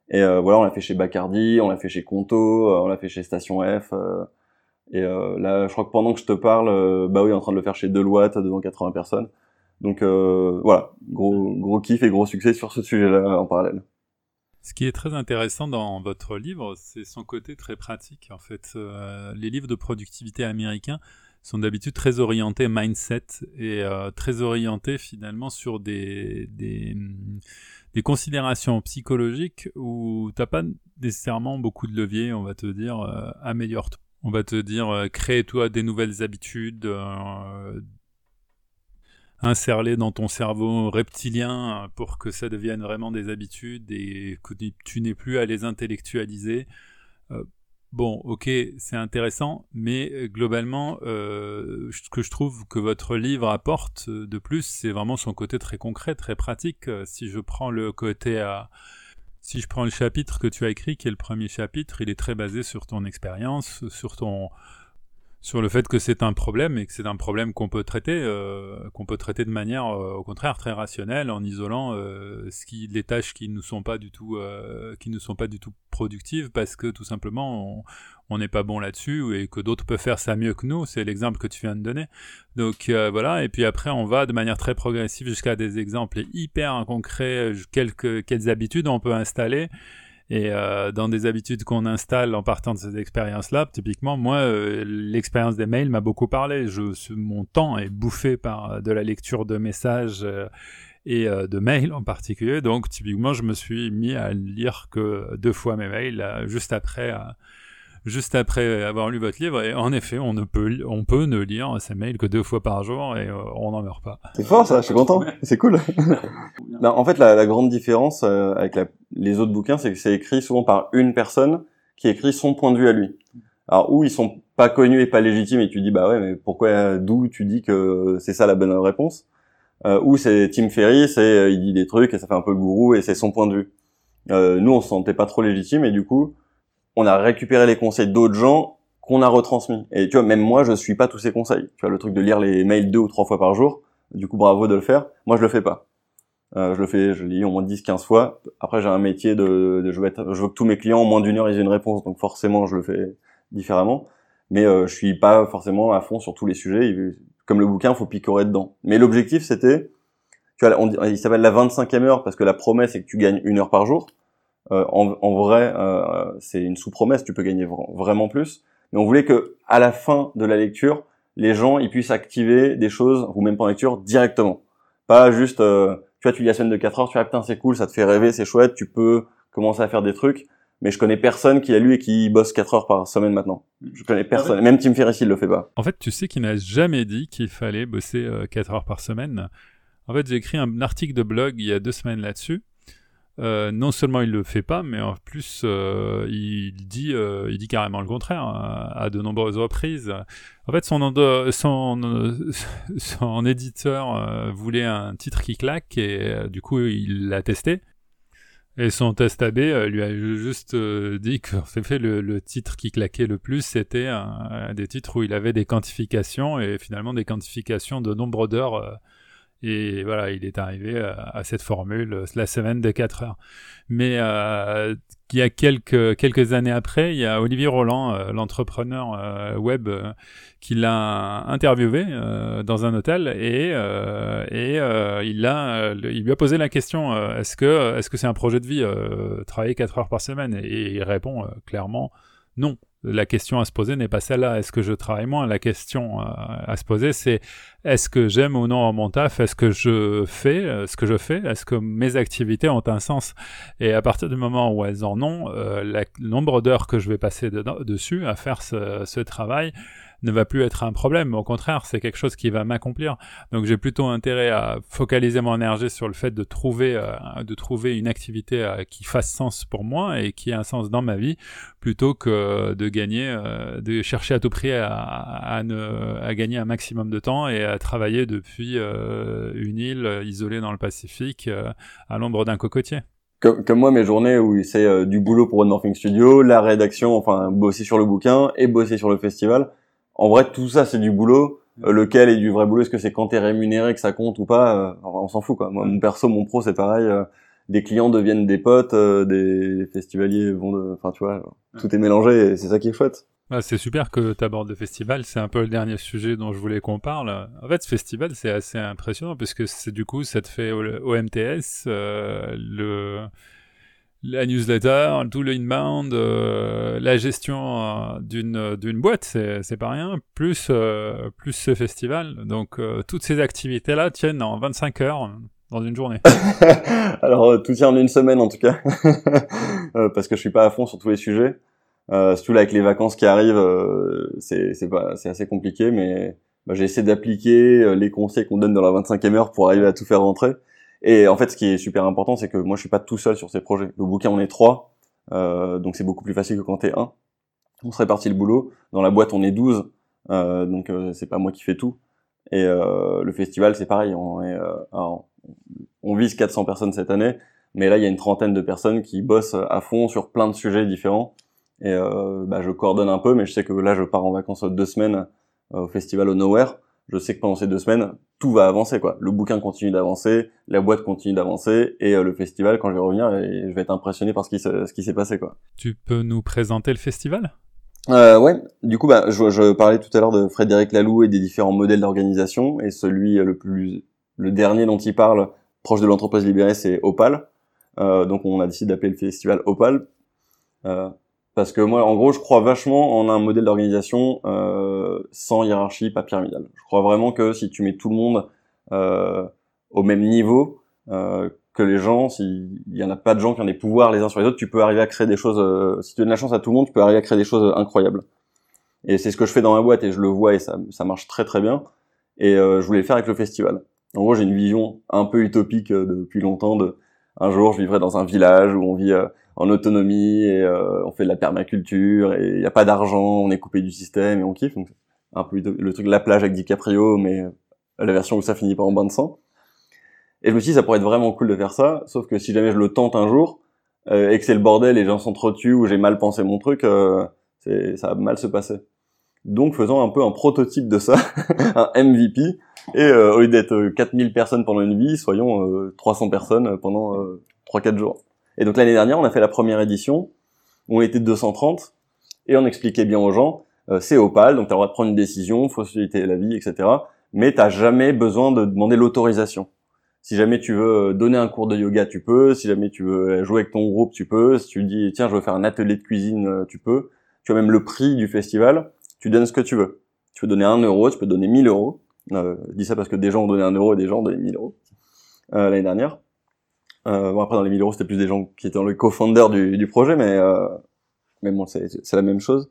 Et voilà, on l'a fait chez Bacardi, on l'a fait chez Conto, on l'a fait chez Station F. et là, je crois que pendant que je te parle, bah oui, en train de le faire chez Deloitte devant 80 personnes. Donc voilà, gros gros kiff et gros succès sur ce sujet-là en parallèle. Ce qui est très intéressant dans votre livre, c'est son côté très pratique. En fait, euh, les livres de productivité américains sont d'habitude très orientés mindset et très orientés finalement sur des, des, des considérations psychologiques où t'as pas nécessairement beaucoup de leviers. On va te dire améliore-toi. On va te dire crée-toi des nouvelles habitudes, insère-les dans ton cerveau reptilien pour que ça devienne vraiment des habitudes et que tu n'aies plus à les intellectualiser. Euh, bon, ok, c'est intéressant, mais euh, globalement, euh, ce que je trouve que votre livre apporte de plus, c'est vraiment son côté très concret, très pratique. Si je prends le côté. Si je prends le chapitre que tu as écrit, qui est le premier chapitre, il est très basé sur ton expérience, sur ton, sur le fait que c'est un problème et que c'est un problème qu'on peut traiter, euh, qu'on peut traiter de manière, euh, au contraire, très rationnelle, en isolant euh, qui, les tâches qui ne sont pas du tout, qui sont pas du tout productives, parce que tout simplement on n'est pas bon là-dessus et que d'autres peuvent faire ça mieux que nous. C'est l'exemple que tu viens de donner. Donc voilà. Et puis après, on va de manière très progressive jusqu'à des exemples hyper concrets, quelques, quelles habitudes on peut installer et euh, dans des habitudes qu'on installe en partant de ces expériences-là, typiquement, moi, euh, l'expérience des mails m'a beaucoup parlé. Je, mon temps est bouffé par euh, de la lecture de messages et de mails en particulier. Donc, typiquement, je me suis mis à lire que deux fois mes mails juste après juste après avoir lu votre livre. Et en effet, on ne peut, on peut ne lire ces mails que deux fois par jour et euh, on n'en meurt pas. C'est fort ça, je suis content. C'est cool. en fait, la, grande différence euh, avec les autres bouquins, c'est que c'est écrit souvent par une personne qui écrit son point de vue à lui. Alors où ils sont pas connus et pas légitimes et tu dis bah ouais mais pourquoi d'où tu dis que c'est ça la bonne réponse? Euh, ou c'est Tim Ferriss et il dit des trucs et ça fait un peu le gourou et c'est son point de vue. nous on se sentait pas trop légitime et du coup on a récupéré les conseils d'autres gens qu'on a retransmis. Et tu vois, même moi, je suis pas tous ces conseils. Tu vois, le truc de lire les mails deux ou trois fois par jour, du coup, bravo de le faire. Moi, je le fais pas. Euh, je le fais, je lis au moins 10, 15 fois. Après, j'ai un métier de, de je, veux être, je veux que tous mes clients, en moins d'une heure, ils aient une réponse. Donc, forcément, je le fais différemment. Mais euh, je suis pas forcément à fond sur tous les sujets. Comme le bouquin, faut picorer dedans. Mais l'objectif, c'était, tu vois, on, il s'appelle la 25e heure parce que la promesse est que tu gagnes une heure par jour. Euh, en, en, vrai, euh, c'est une sous-promesse, tu peux gagner vraiment plus. Mais on voulait que à la fin de la lecture, les gens ils puissent activer des choses, ou même pas en lecture, directement. Pas juste, euh, tu vois, tu lis la semaine de 4 heures, tu vois, putain, c'est cool, ça te fait rêver, c'est chouette, tu peux commencer à faire des trucs. Mais je connais personne qui a lu et qui bosse 4 heures par semaine maintenant. Je connais personne. Même Tim Ferriss, il le fait pas. En fait, tu sais qu'il n'a jamais dit qu'il fallait bosser 4 heures par semaine. En fait, j'ai écrit un article de blog il y a deux semaines là-dessus. Euh, non seulement il le fait pas, mais en plus euh, il dit, euh, il dit carrément le contraire hein, à, de nombreuses reprises. En fait, son, son, son éditeur voulait un titre qui claque et du coup il l'a testé. Et son test AB lui a juste dit que fait, le, le, titre qui claquait le plus, c'était des titres où il avait des quantifications et finalement des quantifications de nombre d'heures et voilà, il est arrivé à, cette formule, euh, la semaine de 4 heures. Mais euh, il y a quelques, années après, il y a Olivier Roland, euh, l'entrepreneur euh, web, qui l'a interviewé dans un hôtel et, il, lui a posé la question est-ce que est-ce que c'est un projet de vie travailler 4 heures par semaine? Et il répond clairement non la question à se poser n'est pas celle-là, est-ce que je travaille moins? La question euh, à, se poser, c'est est-ce que j'aime ou non mon taf? Est-ce que je fais euh, ce que je fais? Est-ce que mes activités ont un sens? Et à partir du moment où elles en ont, euh, le nombre d'heures que je vais passer dessus à faire ce travail, ne va plus être un problème. Au contraire, c'est quelque chose qui va m'accomplir. Donc j'ai plutôt intérêt à focaliser mon énergie sur le fait de trouver, euh, de trouver une activité euh, qui fasse sens pour moi et qui ait un sens dans ma vie, plutôt que de gagner, euh, de chercher à tout prix à, gagner un maximum de temps et à travailler depuis une île isolée dans le Pacifique à l'ombre d'un cocotier. Comme, comme, moi, mes journées où c'est du boulot pour One Morphing Studio, la rédaction, enfin bosser sur le bouquin et bosser sur le festival, en vrai, tout ça, c'est du boulot. Euh, lequel est du vrai boulot? Est-ce que c'est quand t'es rémunéré que ça compte ou pas? Euh, On s'en fout, quoi. Moi, mon perso, mon pro, c'est pareil. Euh, des clients deviennent des potes, des festivaliers vont de... Enfin, tu vois, tout est mélangé et c'est ça qui est chouette. Ah, c'est super que tu abordes le festival, c'est un peu le dernier sujet dont je voulais qu'on parle. En fait, ce festival, c'est assez impressionnant parce que c'est du coup, ça te fait au, MTS, le la newsletter, tout le inbound, euh, la gestion euh, d'une d'une boîte, c'est pas rien, plus euh, plus ce festival. Donc toutes ces activités là tiennent en 25 heures dans une journée. Alors tout tient en une semaine en tout cas, parce que je suis pas à fond sur tous les sujets. surtout là avec les vacances qui arrivent, c'est c'est pas c'est assez compliqué, mais bah, j'ai essayé d'appliquer les conseils qu'on donne dans la 25e heure pour arriver à tout faire rentrer. Et en fait, ce qui est super important, c'est que moi, je suis pas tout seul sur ces projets. Le bouquin, on est trois, euh, donc c'est beaucoup plus facile que quand t'es un. On se répartit le boulot. Dans la boîte, on est 12, euh, donc euh, c'est pas moi qui fais tout. Et euh, le festival, c'est pareil. On, est, euh, on vise 400 personnes cette année, mais là, il y a une trentaine de personnes qui bossent à fond sur plein de sujets différents. Et bah, je coordonne un peu, mais je sais que là, je pars en vacances deux semaines au festival au Nowhere je sais que pendant ces deux semaines, tout va avancer quoi. Le bouquin continue d'avancer, la boîte continue d'avancer et euh, le festival quand je vais revenir, je vais être impressionné par ce qui, ce qui s'est passé quoi. Tu peux nous présenter le festival? Euh, ouais, du coup, bah, je, je parlais tout à l'heure de Frédéric Laloux et des différents modèles d'organisation, et celui euh, le plus, le dernier dont il parle, proche de l'entreprise libérée, c'est Opal. Euh, donc, on a décidé d'appeler le festival Opal. Euh, parce que moi, en gros, je crois vachement en un modèle d'organisation euh, sans hiérarchie, pas pyramidale. Je crois vraiment que si tu mets tout le monde euh, au même niveau, euh, que les gens, s'il y en a pas de gens qui ont des pouvoirs les uns sur les autres, tu peux arriver à créer des choses. Euh, si tu donnes la chance à tout le monde, tu peux arriver à créer des choses incroyables. Et c'est ce que je fais dans ma boîte et je le vois et ça, ça marche très très bien. Et euh, je voulais le faire avec le festival. En gros, j'ai une vision un peu utopique euh, depuis longtemps de un jour je vivrai dans un village où on vit en autonomie et euh, on fait de la permaculture et il n'y a pas d'argent, on est coupé du système et on kiffe. Donc un peu le truc de la plage avec DiCaprio, mais euh, la version où ça finit pas en bain de sang. Et je me suis dit ça pourrait être vraiment cool de faire ça, sauf que si jamais je le tente un jour euh, et que c'est le bordel, les gens s'entretuent ou j'ai mal pensé mon truc, euh, ça va mal se passer. Donc faisons un peu un prototype de ça, un MVP, et euh, au lieu d'être 4000 personnes pendant une vie, soyons 300 personnes pendant 3-4 jours. Et donc l'année dernière, on a fait la première édition, on était 230, et on expliquait bien aux gens, euh, c'est Opal, donc tu as le droit de prendre une décision, faut faciliter la vie, etc. Mais t'as jamais besoin de demander l'autorisation. Si jamais tu veux donner un cours de yoga, tu peux. Si jamais tu veux jouer avec ton groupe, tu peux. Si tu dis, tiens, je veux faire un atelier de cuisine, euh, tu peux. Tu as même le prix du festival, tu donnes ce que tu veux. Tu peux donner un euro, tu peux donner 1000 euros. Euh, je dis ça parce que des gens ont donné un euro et des gens ont donné 1000 euros euh, l'année dernière. Euh, bon après dans les 1000 euros c'était plus des gens qui étaient dans le co-founder du, du, projet, mais mais bon c'est la même chose.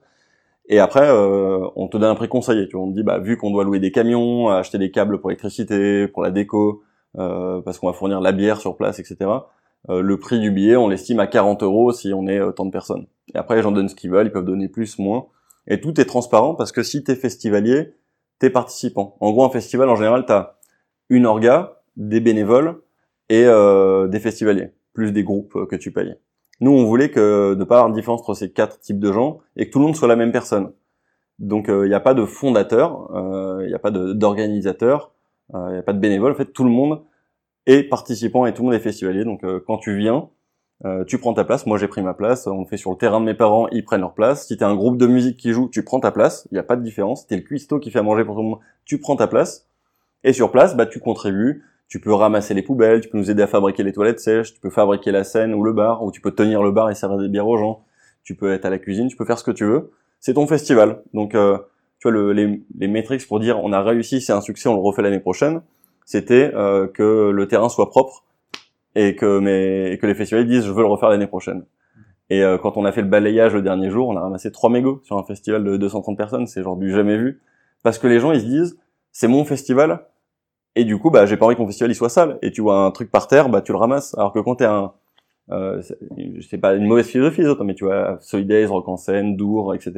Et après euh, on te donne un prix conseillé, tu vois, on te dit bah vu qu'on doit louer des camions, acheter des câbles pour l'électricité, pour la déco, euh, parce qu'on va fournir la bière sur place, etc. Euh, le prix du billet on l'estime à 40 euros si on est autant de personnes. Et après les gens donnent ce qu'ils veulent, ils peuvent donner plus, moins. Et tout est transparent parce que si t'es festivalier, t'es participant. En gros un festival en général t'as une orga, des bénévoles et euh, des festivaliers, plus des groupes euh, que tu payes. Nous, on voulait que ne pas avoir de différence entre ces quatre types de gens et que tout le monde soit la même personne. Donc, euh, il n'y a pas de fondateur, il n'y a pas d'organisateur, il n'y a pas de bénévole. En fait, tout le monde est participant et tout le monde est festivalier. Donc, quand tu viens, tu prends ta place. Moi, j'ai pris ma place. On fait sur le terrain de mes parents, ils prennent leur place. Si t'es un groupe de musique qui joue, tu prends ta place. Il n'y a pas de différence. T'es le cuistot qui fait à manger pour tout le monde, tu prends ta place. Et sur place, bah, tu contribues tu peux ramasser les poubelles, tu peux nous aider à fabriquer les toilettes sèches, tu peux fabriquer la scène ou le bar, ou tu peux tenir le bar et servir des bières aux gens, tu peux être à la cuisine, tu peux faire ce que tu veux. C'est ton festival. Donc, euh, tu vois, le, les, les métriques pour dire on a réussi, c'est un succès, on le refait l'année prochaine, c'était euh, que le terrain soit propre et que, mes, et que les festivals disent je veux le refaire l'année prochaine. Et euh, quand on a fait le balayage le dernier jour, on a ramassé trois mégots sur un festival de 230 personnes, c'est genre du jamais vu. Parce que les gens, ils se disent, c'est mon festival, et du coup, bah, j'ai pas envie que mon festival il soit sale. Et tu vois un truc par terre, bah, tu le ramasses. Alors que quand t'es un, euh, c'est pas une mauvaise philosophie les autres, mais tu vois, Solidays, Rock en scène, Dour, etc.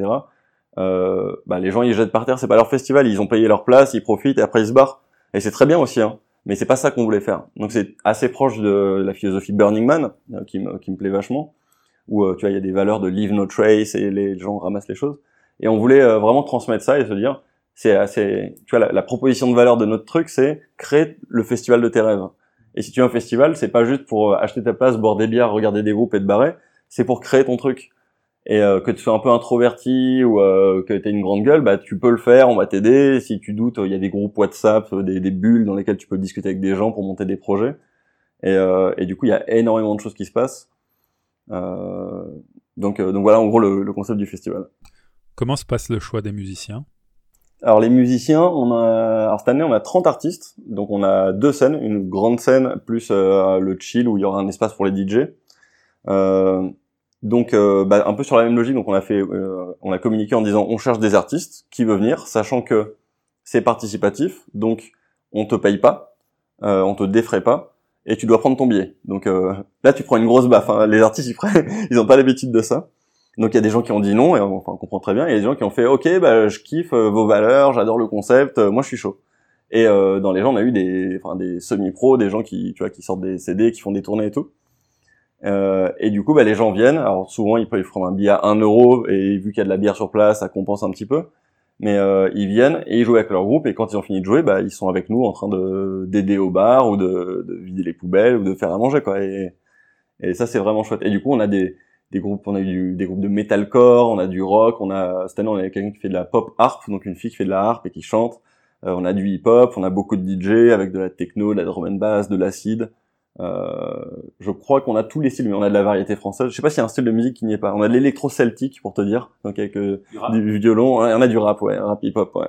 Euh, bah, les gens ils jettent par terre, c'est pas leur festival, ils ont payé leur place, ils profitent et après ils se barrent. Et c'est très bien aussi, hein. Mais c'est pas ça qu'on voulait faire. Donc c'est assez proche de la philosophie Burning Man, euh, qui me, plaît vachement, où euh, tu vois, il y a des valeurs de leave no trace et les gens ramassent les choses. Et on voulait euh, vraiment transmettre ça et se dire, c'est assez, tu vois, la, proposition de valeur de notre truc, c'est créer le festival de tes rêves. Et si tu as un festival, c'est pas juste pour acheter ta place, boire des bières, regarder des groupes et te barrer, c'est pour créer ton truc. Et euh, que tu sois un peu introverti ou euh, que tu aies une grande gueule, bah tu peux le faire, on va t'aider. Si tu doutes, il y a des groupes WhatsApp, des, des, bulles dans lesquelles tu peux discuter avec des gens pour monter des projets. Et, et du coup, il y a énormément de choses qui se passent. donc, donc voilà en gros le, le concept du festival. Comment se passe le choix des musiciens? Alors les musiciens, on a, alors cette année on a 30 artistes, donc on a deux scènes, une grande scène plus euh, le chill où il y aura un espace pour les DJ. Euh, donc euh, bah, un peu sur la même logique, donc on a fait, euh, on a communiqué en disant on cherche des artistes qui veut venir, sachant que c'est participatif, donc on te paye pas, on te défraie pas, et tu dois prendre ton billet. Donc là tu prends une grosse baffe. Hein. Les artistes ils, ils ont pas l'habitude de ça. Donc il y a des gens qui ont dit non, et on comprend très bien. Il y a des gens qui ont fait ok, bah je kiffe euh, vos valeurs, j'adore le concept, euh, moi je suis chaud. Et euh, dans les gens, on a eu des, enfin des semi-pros, des gens qui, tu vois, qui sortent des CD, qui font des tournées et tout. Euh, et du coup, bah, les gens viennent. Alors souvent, ils peuvent prendre un billet à 1 euro, et vu qu'il y a de la bière sur place, ça compense un petit peu. Mais euh, ils viennent et ils jouent avec leur groupe. Et quand ils ont fini de jouer, bah, ils sont avec nous en train de d'aider au bar ou de, de, vider les poubelles ou de faire à manger, quoi. Et, et ça, c'est vraiment chouette. Et du coup, on a des des groupes, on a eu des groupes de metalcore, on a du rock, on a cette année on a quelqu'un qui fait de la pop harp, donc une fille qui fait de la harpe et qui chante. Euh, on a du hip hop, on a beaucoup de DJ avec de la techno, de la drum and bass, de l'acide. Euh, je crois qu'on a tous les styles, mais on a de la variété française. Je sais pas s'il y a un style de musique qui n'y est pas. On a de l'électro celtique pour te dire, donc avec euh, du, violon. on a du rap, ouais, rap hip hop, ouais.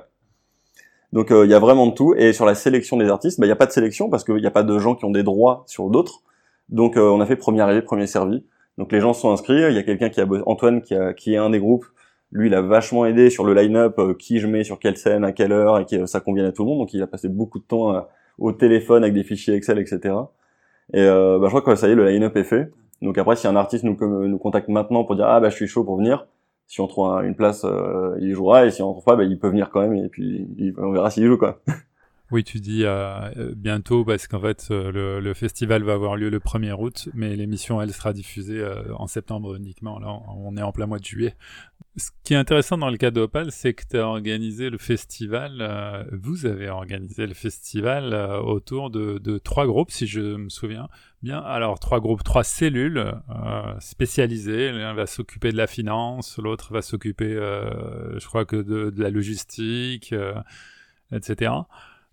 Donc euh, il y a vraiment de tout. Et sur la sélection des artistes, bah, il n'y a pas de sélection parce qu'il n'y a pas de gens qui ont des droits sur d'autres. Donc on a fait premier arrivé, premier servi. Donc les gens sont inscrits. Il y a quelqu'un qui a Antoine qui, a, qui est un des groupes. Lui, il a vachement aidé sur le line-up, qui je mets sur quelle scène, à quelle heure, et que ça convienne à tout le monde. Donc il a passé beaucoup de temps au téléphone avec des fichiers Excel, etc. Et euh, bah, je crois que ça y est, le line-up est fait. Donc après, si un artiste nous, nous contacte maintenant pour dire ah bah je suis chaud pour venir, si on trouve une place, il jouera, et si on trouve pas, bah, il peut venir quand même, et puis on verra s'il joue quoi. Oui, tu dis euh, bientôt parce qu'en fait euh, le, le, festival va avoir lieu le 1er août, mais l'émission elle sera diffusée euh, en septembre uniquement. Là, on est en plein mois de juillet. Ce qui est intéressant dans le cas d'Opal, c'est que tu as organisé le festival, euh, vous avez organisé le festival autour de, de, trois groupes, si je me souviens bien. Alors trois groupes, trois cellules spécialisées. L'un va s'occuper de la finance, l'autre va s'occuper, je crois que de, de la logistique, etc.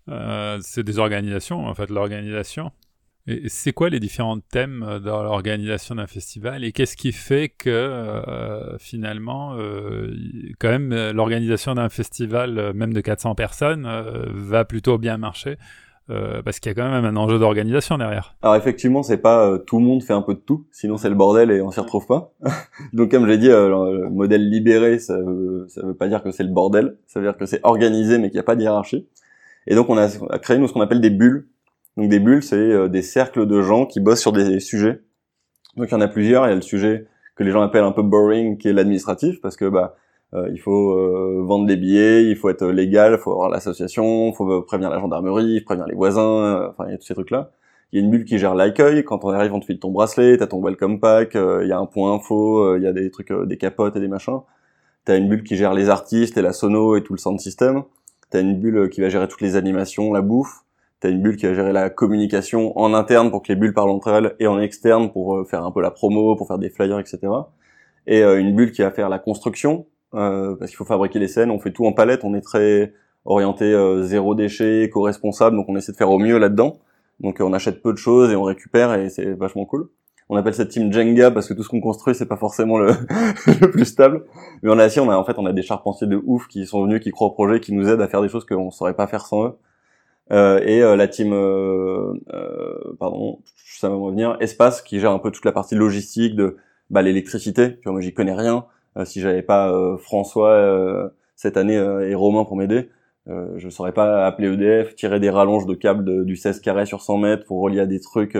Euh, c'est des organisations, en fait, l'organisation. Et c'est quoi les différents thèmes euh, dans l'organisation d'un festival? Et qu'est-ce qui fait que euh, finalement, quand même, l'organisation d'un festival, même de 400 personnes, va plutôt bien marcher parce qu'il y a quand même un enjeu d'organisation derrière. Alors effectivement, c'est pas tout le monde fait un peu de tout, sinon c'est le bordel et on s'y retrouve pas. Donc comme j'ai dit, le modèle libéré, ça veut, veut pas dire que c'est le bordel, ça veut dire que c'est organisé mais qu'il n'y a pas de hiérarchie. Et donc on a créé nous ce qu'on appelle des bulles. Donc des bulles, c'est euh, des cercles de gens qui bossent sur des sujets. Donc il y en a plusieurs. Il y a le sujet que les gens appellent un peu boring, qui est l'administratif, parce que bah euh, il faut euh, vendre des billets, il faut être légal, il faut avoir l'association, il faut prévenir la gendarmerie, prévenir les voisins, enfin il y a tous ces trucs-là. Il y a une bulle qui gère l'accueil. Quand on arrive, on te file ton bracelet, t'as ton welcome pack, il y a un point info, il y a des trucs, des capotes et des machins. T'as une bulle qui gère les artistes et la sono et tout le sound system. T'as une bulle qui va gérer toutes les animations, la bouffe. T'as une bulle qui va gérer la communication en interne pour que les bulles parlent entre elles et en externe pour euh, faire un peu la promo, pour faire des flyers, etc. Et euh, une bulle qui va faire la construction euh, parce qu'il faut fabriquer les scènes. On fait tout en palette. On est très orienté zéro déchet, éco-responsable, donc on essaie de faire au mieux là-dedans. Donc on achète peu de choses et on récupère et c'est vachement cool on appelle cette team Jenga parce que tout ce qu'on construit c'est pas forcément le, plus stable. Mais on a aussi on a en fait on a des charpentiers de ouf qui sont venus qui croient au projet qui nous aident à faire des choses qu'on saurait pas faire sans eux. Euh, et euh, la team euh, euh, pardon ça va me revenir espace qui gère un peu toute la partie logistique de bah, l'électricité. Moi j'y connais rien. Euh, si j'avais pas François cette année et Romain pour m'aider je saurais pas appeler EDF tirer des rallonges de câbles du 16 carré sur 100 mètres pour relier à des trucs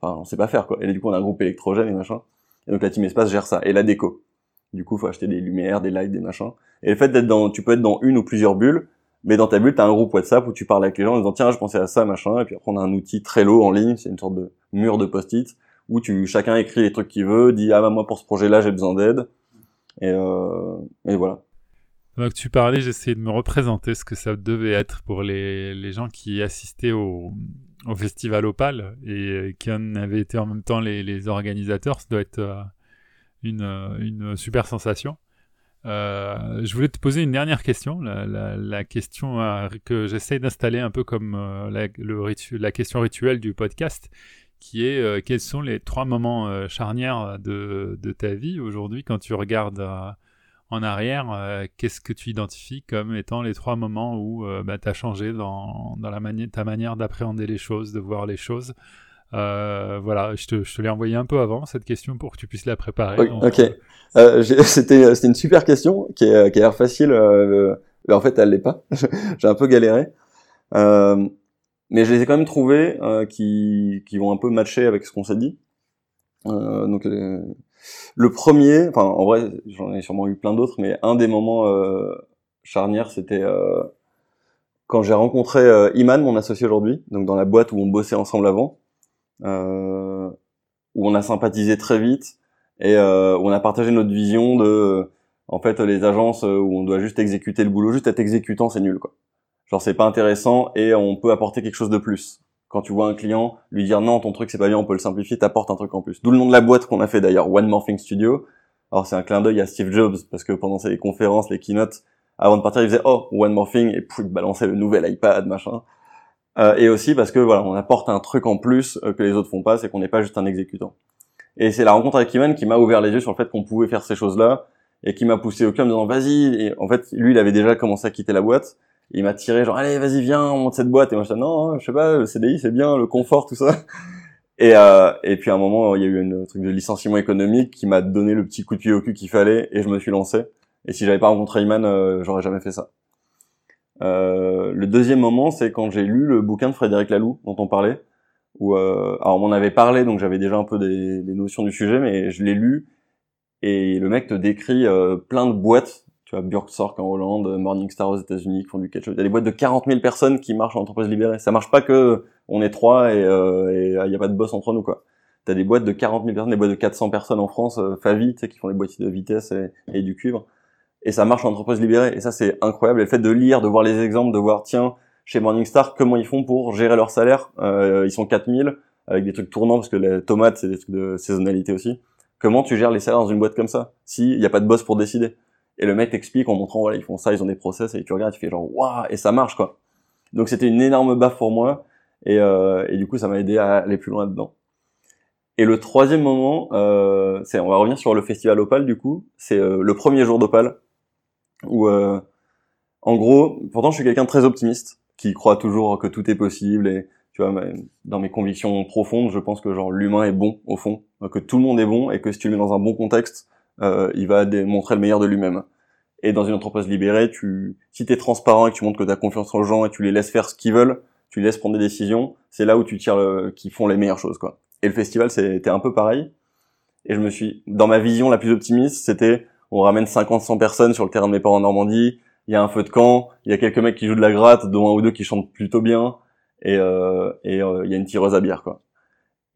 Enfin, on sait pas faire quoi. Et du coup, on a un groupe électrogène et machin. Et donc la team espace gère ça et la déco. Du coup, faut acheter des lumières, des lights, des machins. Et le fait d'être dans, tu peux être dans une ou plusieurs bulles, mais dans ta bulle, t'as un groupe WhatsApp où tu parles avec les gens en disant tiens, je pensais à ça, machin. Et puis après, on a un outil Trello en ligne, c'est une sorte de mur de post-it où tu chacun écrit les trucs qu'il veut, dit ah bah moi pour ce projet-là j'ai besoin d'aide. Et, euh, et voilà. Donc tu parlais, j'essayais de me représenter ce que ça devait être pour les, les gens qui assistaient au, au Festival Opal et qui en avaient été en même temps les, organisateurs. Ça doit être euh, une, euh, une, super sensation. Euh, je voulais te poser une dernière question, la, la, la question que j'essaie d'installer un peu comme la, le la question rituelle du podcast, qui est quels sont les trois moments charnières de, de, ta vie aujourd'hui quand tu regardes en arrière, qu'est-ce que tu identifies comme étant les trois moments où bah, tu as changé dans, dans la ta manière d'appréhender les choses, de voir les choses? Euh, voilà, je te, je te l'ai envoyé un peu avant cette question pour que tu puisses la préparer. ok, euh, euh c'était c'était une super question qui, est, qui a l'air facile, euh, mais en fait elle l'est pas. J'ai un peu galéré, euh, mais je les ai quand même trouvés qui qui vont un peu matcher avec ce qu'on s'est dit. donc le premier, enfin en vrai j'en ai sûrement eu plein d'autres, mais un des moments charnières c'était quand j'ai rencontré Iman, mon associé aujourd'hui, donc dans la boîte où on bossait ensemble avant euh, où on a sympathisé très vite et euh, où on a partagé notre vision de en fait les agences euh, où on doit juste exécuter le boulot, juste être exécutant, c'est nul quoi. Genre c'est pas intéressant et on peut apporter quelque chose de plus. Quand tu vois un client lui dire non ton truc c'est pas bien, on peut le simplifier, t'apportes un truc en plus. D'où le nom de la boîte qu'on a fait d'ailleurs, One Morphing Studio. Alors c'est un clin d'œil à Steve Jobs parce que pendant ses conférences, les keynotes, avant de partir, il faisait oh One Morphing et puis il balançait le nouvel iPad machin. Euh, et aussi parce que voilà, on apporte un truc en plus euh, que les autres font pas, c'est qu'on n'est pas juste un exécutant. Et c'est la rencontre avec Iman qui m'a ouvert les yeux sur le fait qu'on pouvait faire ces choses-là et qui m'a poussé au cœur en disant vas-y. Et en fait, lui, il avait déjà commencé à quitter la boîte. Il m'a tiré genre allez, vas-y, viens, on monte cette boîte. Et moi, je disais non, je sais pas, le CDI c'est bien, le confort, tout ça. Et, euh, et puis à un moment, il y a eu un truc de licenciement économique qui m'a donné le petit coup de pied au cul qu'il fallait et je me suis lancé. Et si j'avais pas rencontré Iman, euh, j'aurais jamais fait ça. Euh, le deuxième moment, c'est quand j'ai lu le bouquin de Frédéric Laloux dont on parlait. Où, euh, alors on m'en avait parlé, donc j'avais déjà un peu des, des, notions du sujet, mais je l'ai lu et le mec te décrit euh, plein de boîtes. Tu vois, Björksork en Hollande, Morningstar aux États-Unis, qui font du ketchup. Il y des boîtes de 40 000 personnes qui marchent en entreprise libérée. Ça marche pas que on est trois et euh, il y a pas de boss entre nous quoi. T'as des boîtes de 40 000 personnes, des boîtes de 400 personnes en France, euh, qui font des boîtiers de vitesse et, du cuivre et ça marche en entreprise libérée. Et ça, c'est incroyable. Et le fait de lire, de voir les exemples, de voir, tiens, chez Morningstar, comment ils font pour gérer leur salaire. Euh, ils sont 4000 avec des trucs tournants parce que les tomates, c'est des trucs de saisonnalité aussi. Comment tu gères les salaires dans une boîte comme ça s'il n'y a pas de boss pour décider? Et le mec t'explique en montrant, voilà, ils font ça, ils ont des process et tu regardes, tu fais genre, waouh, et ça marche quoi. Donc c'était une énorme baffe pour moi et, euh, du coup, ça m'a aidé à aller plus loin dedans. Et le troisième moment, euh, on va revenir sur le festival Opal du coup, c'est euh, le premier jour d'Opal où en gros, pourtant je suis quelqu'un de très optimiste, qui croit toujours que tout est possible et tu vois, dans mes convictions profondes, je pense que l'humain est bon au fond, que tout le monde est bon et que si tu le mets dans un bon contexte, euh, il va démontrer le meilleur de lui-même. Et dans une entreprise libérée, tu, si t'es transparent et que tu montres que tu as confiance aux gens et tu les laisses faire ce qu'ils veulent, tu les laisses prendre des décisions, c'est là où tu tires le, qui font les meilleures choses quoi. Et le festival c'était un peu pareil. Et je me suis, dans ma vision la plus optimiste, c'était on ramène 50-100 personnes sur le terrain de mes parents en Normandie, il y a un feu de camp, il y a quelques mecs qui jouent de la gratte, dont un ou deux qui chantent plutôt bien, et euh, et euh, il y a une tireuse à bière quoi.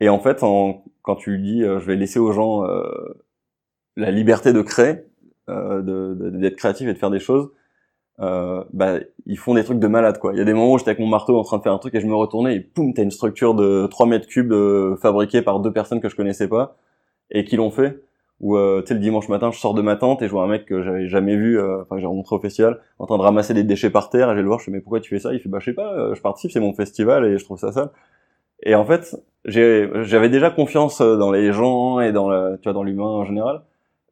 Et en fait, quand tu dis euh, je vais laisser aux gens euh, la liberté de créer, euh, d'être créatif et de faire des choses, bah ils font des trucs de malade quoi. Il y a des moments où j'étais avec mon marteau en train de faire un truc et je me retournais et poum, t'as une structure de 3 mètres cubes fabriquée par deux personnes que je connaissais pas et qui l'ont fait. Où euh, tu sais le dimanche matin je sors de ma tente et je vois un mec que j'avais jamais vu euh, enfin que j'ai rencontré au festival en train de ramasser des déchets par terre et je vais le voir je fais mais pourquoi tu fais ça? Il fait bah je sais pas euh, je participe c'est mon festival et je trouve ça sale. Et en fait j'avais déjà confiance dans les gens et dans tu vois dans l'humain en général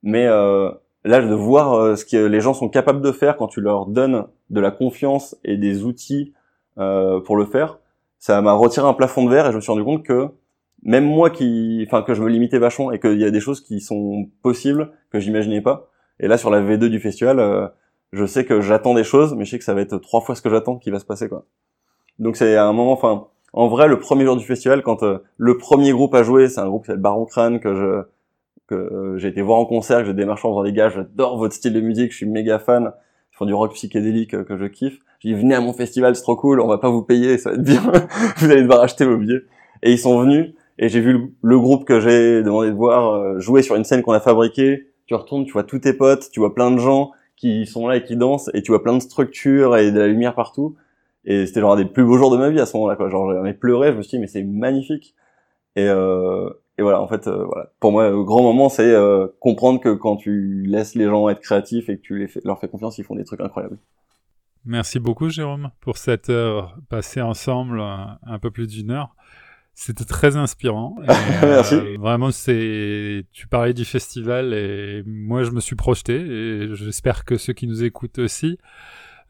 mais euh, là de voir ce que les gens sont capables de faire quand tu leur donnes de la confiance et des outils pour le faire ça m'a retiré un plafond de verre et je me suis rendu compte que même moi qui, enfin, que je me limitais vachement et qu'il y a des choses qui sont possibles que j'imaginais pas. Et là, sur la V2 du festival, euh, je sais que j'attends des choses, mais je sais que ça va être trois fois ce que j'attends qui va se passer, quoi. Donc c'est un moment, enfin, en vrai, le premier jour du festival, quand euh, le premier groupe a joué, c'est un groupe qui s'appelle Baron Crâne que je que euh, j'ai été voir en concert, que j'ai démarché en disant les gars, j'adore votre style de musique, je suis méga fan, ils font du rock psychédélique que je kiffe. J'ai dit venez à mon festival, c'est trop cool, on va pas vous payer, ça va être bien, vous allez devoir acheter vos billets. Et ils sont venus et j'ai vu le, groupe que j'ai demandé de voir euh, jouer sur une scène qu'on a fabriquée. Tu retournes, tu vois tous tes potes, tu vois plein de gens qui sont là et qui dansent, et tu vois plein de structures et de la lumière partout. Et c'était genre un des plus beaux jours de ma vie à ce moment-là. Quoi. Genre j'en ai pleuré, je me suis dit mais c'est magnifique. Et, euh, et voilà, en fait, euh, voilà. Pour moi, le grand moment, c'est euh, comprendre que quand tu laisses les gens être créatifs et que tu les fais, leur fais confiance, ils font des trucs incroyables. Merci beaucoup, Jérôme, pour cette heure passée ensemble, un peu plus d'une heure. C'était très inspirant. Merci. Euh, vraiment, c'est. Tu parlais du festival et moi, je me suis projeté et j'espère que ceux qui nous écoutent aussi.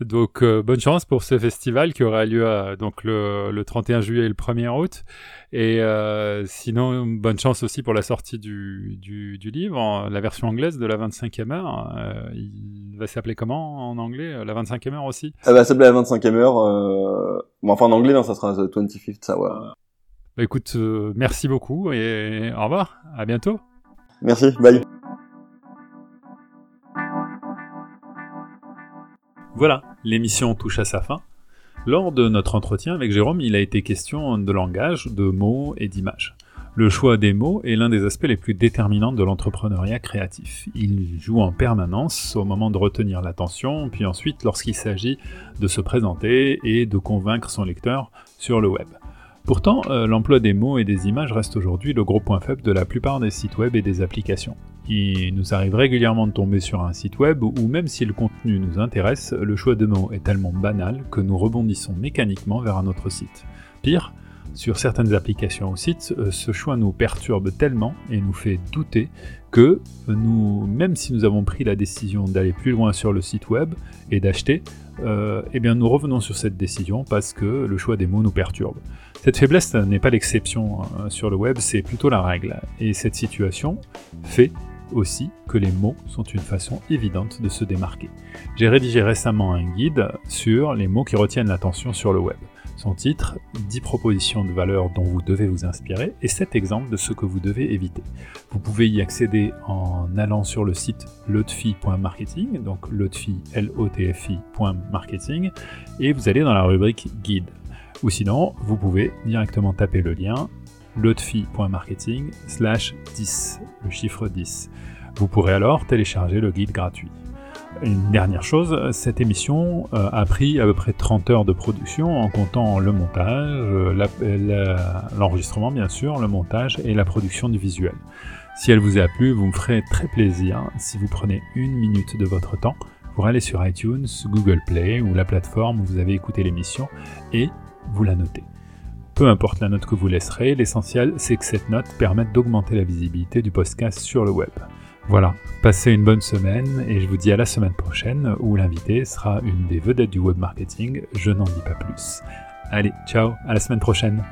Donc, euh, bonne chance pour ce festival qui aura lieu à, donc le, le 31 juillet et le 1er août. Et euh, sinon, bonne chance aussi pour la sortie du, du, du livre, la version anglaise de la 25e heure. Euh, il va s'appeler comment en anglais? La 25e heure aussi? Ça va s'appeler la 25e heure. Bon, enfin, en anglais, non, ça sera The 25th Hour. Bah, écoute, merci beaucoup et au revoir, à bientôt. Merci, bye. Voilà, l'émission touche à sa fin. Lors de notre entretien avec Jérôme, il a été question de langage, de mots et d'images. Le choix des mots est l'un des aspects les plus déterminants de l'entrepreneuriat créatif. Il joue en permanence au moment de retenir l'attention, puis ensuite lorsqu'il s'agit de se présenter et de convaincre son lecteur sur le web. Pourtant, euh, l'emploi des mots et des images reste aujourd'hui le gros point faible de la plupart des sites web et des applications. Il nous arrive régulièrement de tomber sur un site web où même si le contenu nous intéresse, le choix de mots est tellement banal que nous rebondissons mécaniquement vers un autre site. Pire, sur certaines applications ou sites, euh, ce choix nous perturbe tellement et nous fait douter que nous, même si nous avons pris la décision d'aller plus loin sur le site web et d'acheter, euh, eh bien nous revenons sur cette décision parce que le choix des mots nous perturbe. Cette faiblesse n'est pas l'exception euh, sur le web, c'est plutôt la règle. Et cette situation fait aussi que les mots sont une façon évidente de se démarquer. J'ai rédigé récemment un guide sur les mots qui retiennent l'attention sur le web. Son titre, 10 propositions de valeur dont vous devez vous inspirer et 7 exemples de ce que vous devez éviter. Vous pouvez y accéder en allant sur le site lotfi.marketing, donc lotfi, l o t f .marketing, et vous allez dans la rubrique guide. Ou sinon, vous pouvez directement taper le lien lotfi.marketing slash 10, le chiffre 10. Vous pourrez alors télécharger le guide gratuit. Une dernière chose, cette émission euh, a pris à peu près 30 heures de production en comptant le montage, euh, l'enregistrement bien sûr, le montage et la production du visuel. Si elle vous a plu, vous me ferez très plaisir si vous prenez une minute de votre temps pour aller sur iTunes, Google Play ou la plateforme où vous avez écouté l'émission et vous la notez. Peu importe la note que vous laisserez, l'essentiel c'est que cette note permette d'augmenter la visibilité du podcast sur le web. Voilà, passez une bonne semaine et je vous dis à la semaine prochaine où l'invité sera une des vedettes du web marketing, je n'en dis pas plus. Allez, ciao, à la semaine prochaine.